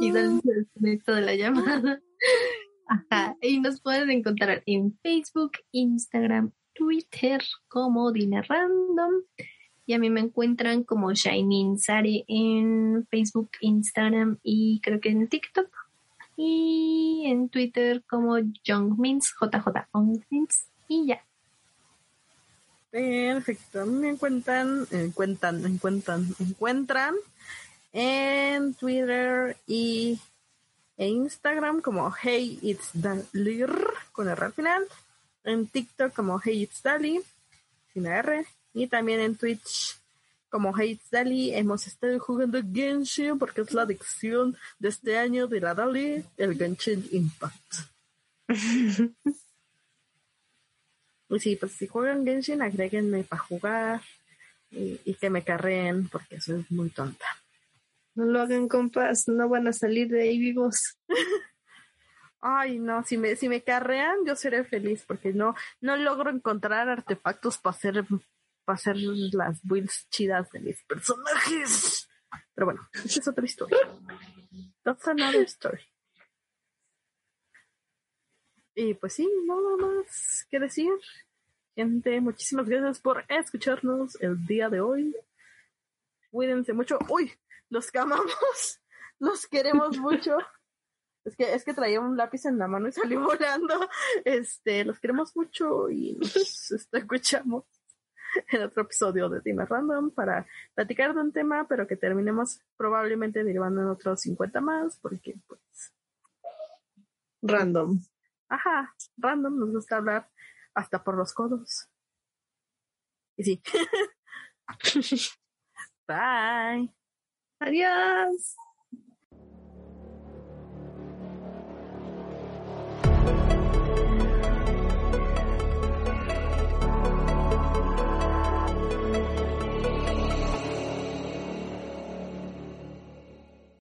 y dan el de la llamada. Ajá, y nos pueden encontrar en Facebook, Instagram, Twitter como Dina Random. Y a mí me encuentran como Shining Sari en Facebook, Instagram y creo que en TikTok. Y en Twitter como Youngmins, JJ Mins y ya. Perfecto. Me encuentran, encuentran, encuentran, encuentran en Twitter y en Instagram como Hey It's Dalir con R al final, en TikTok como Hey It's Dali sin R y también en Twitch como Hey It's Dali hemos estado jugando Genshin porque es la adicción de este año de la Dali, el Genshin Impact. Y sí, pues si juegan Genshin, agréguenme para jugar y, y que me carreen porque soy muy tonta. No lo hagan, compas, no van a salir de ahí vivos. Ay, no, si me, si me carrean, yo seré feliz porque no, no logro encontrar artefactos para hacer, para hacer las builds chidas de mis personajes. Pero bueno, esa es otra historia. That's another story. Y pues sí, nada más que decir. Gente, muchísimas gracias por escucharnos el día de hoy. Cuídense mucho. Uy, los que amamos, los queremos mucho. Es que, es que traía un lápiz en la mano y salió volando. Este, los queremos mucho y nos escuchamos en otro episodio de Dime Random para platicar de un tema, pero que terminemos probablemente derivando en otros 50 más, porque pues. Random. Ajá, random, nos gusta hablar hasta por los codos. Y sí. Bye. Adiós.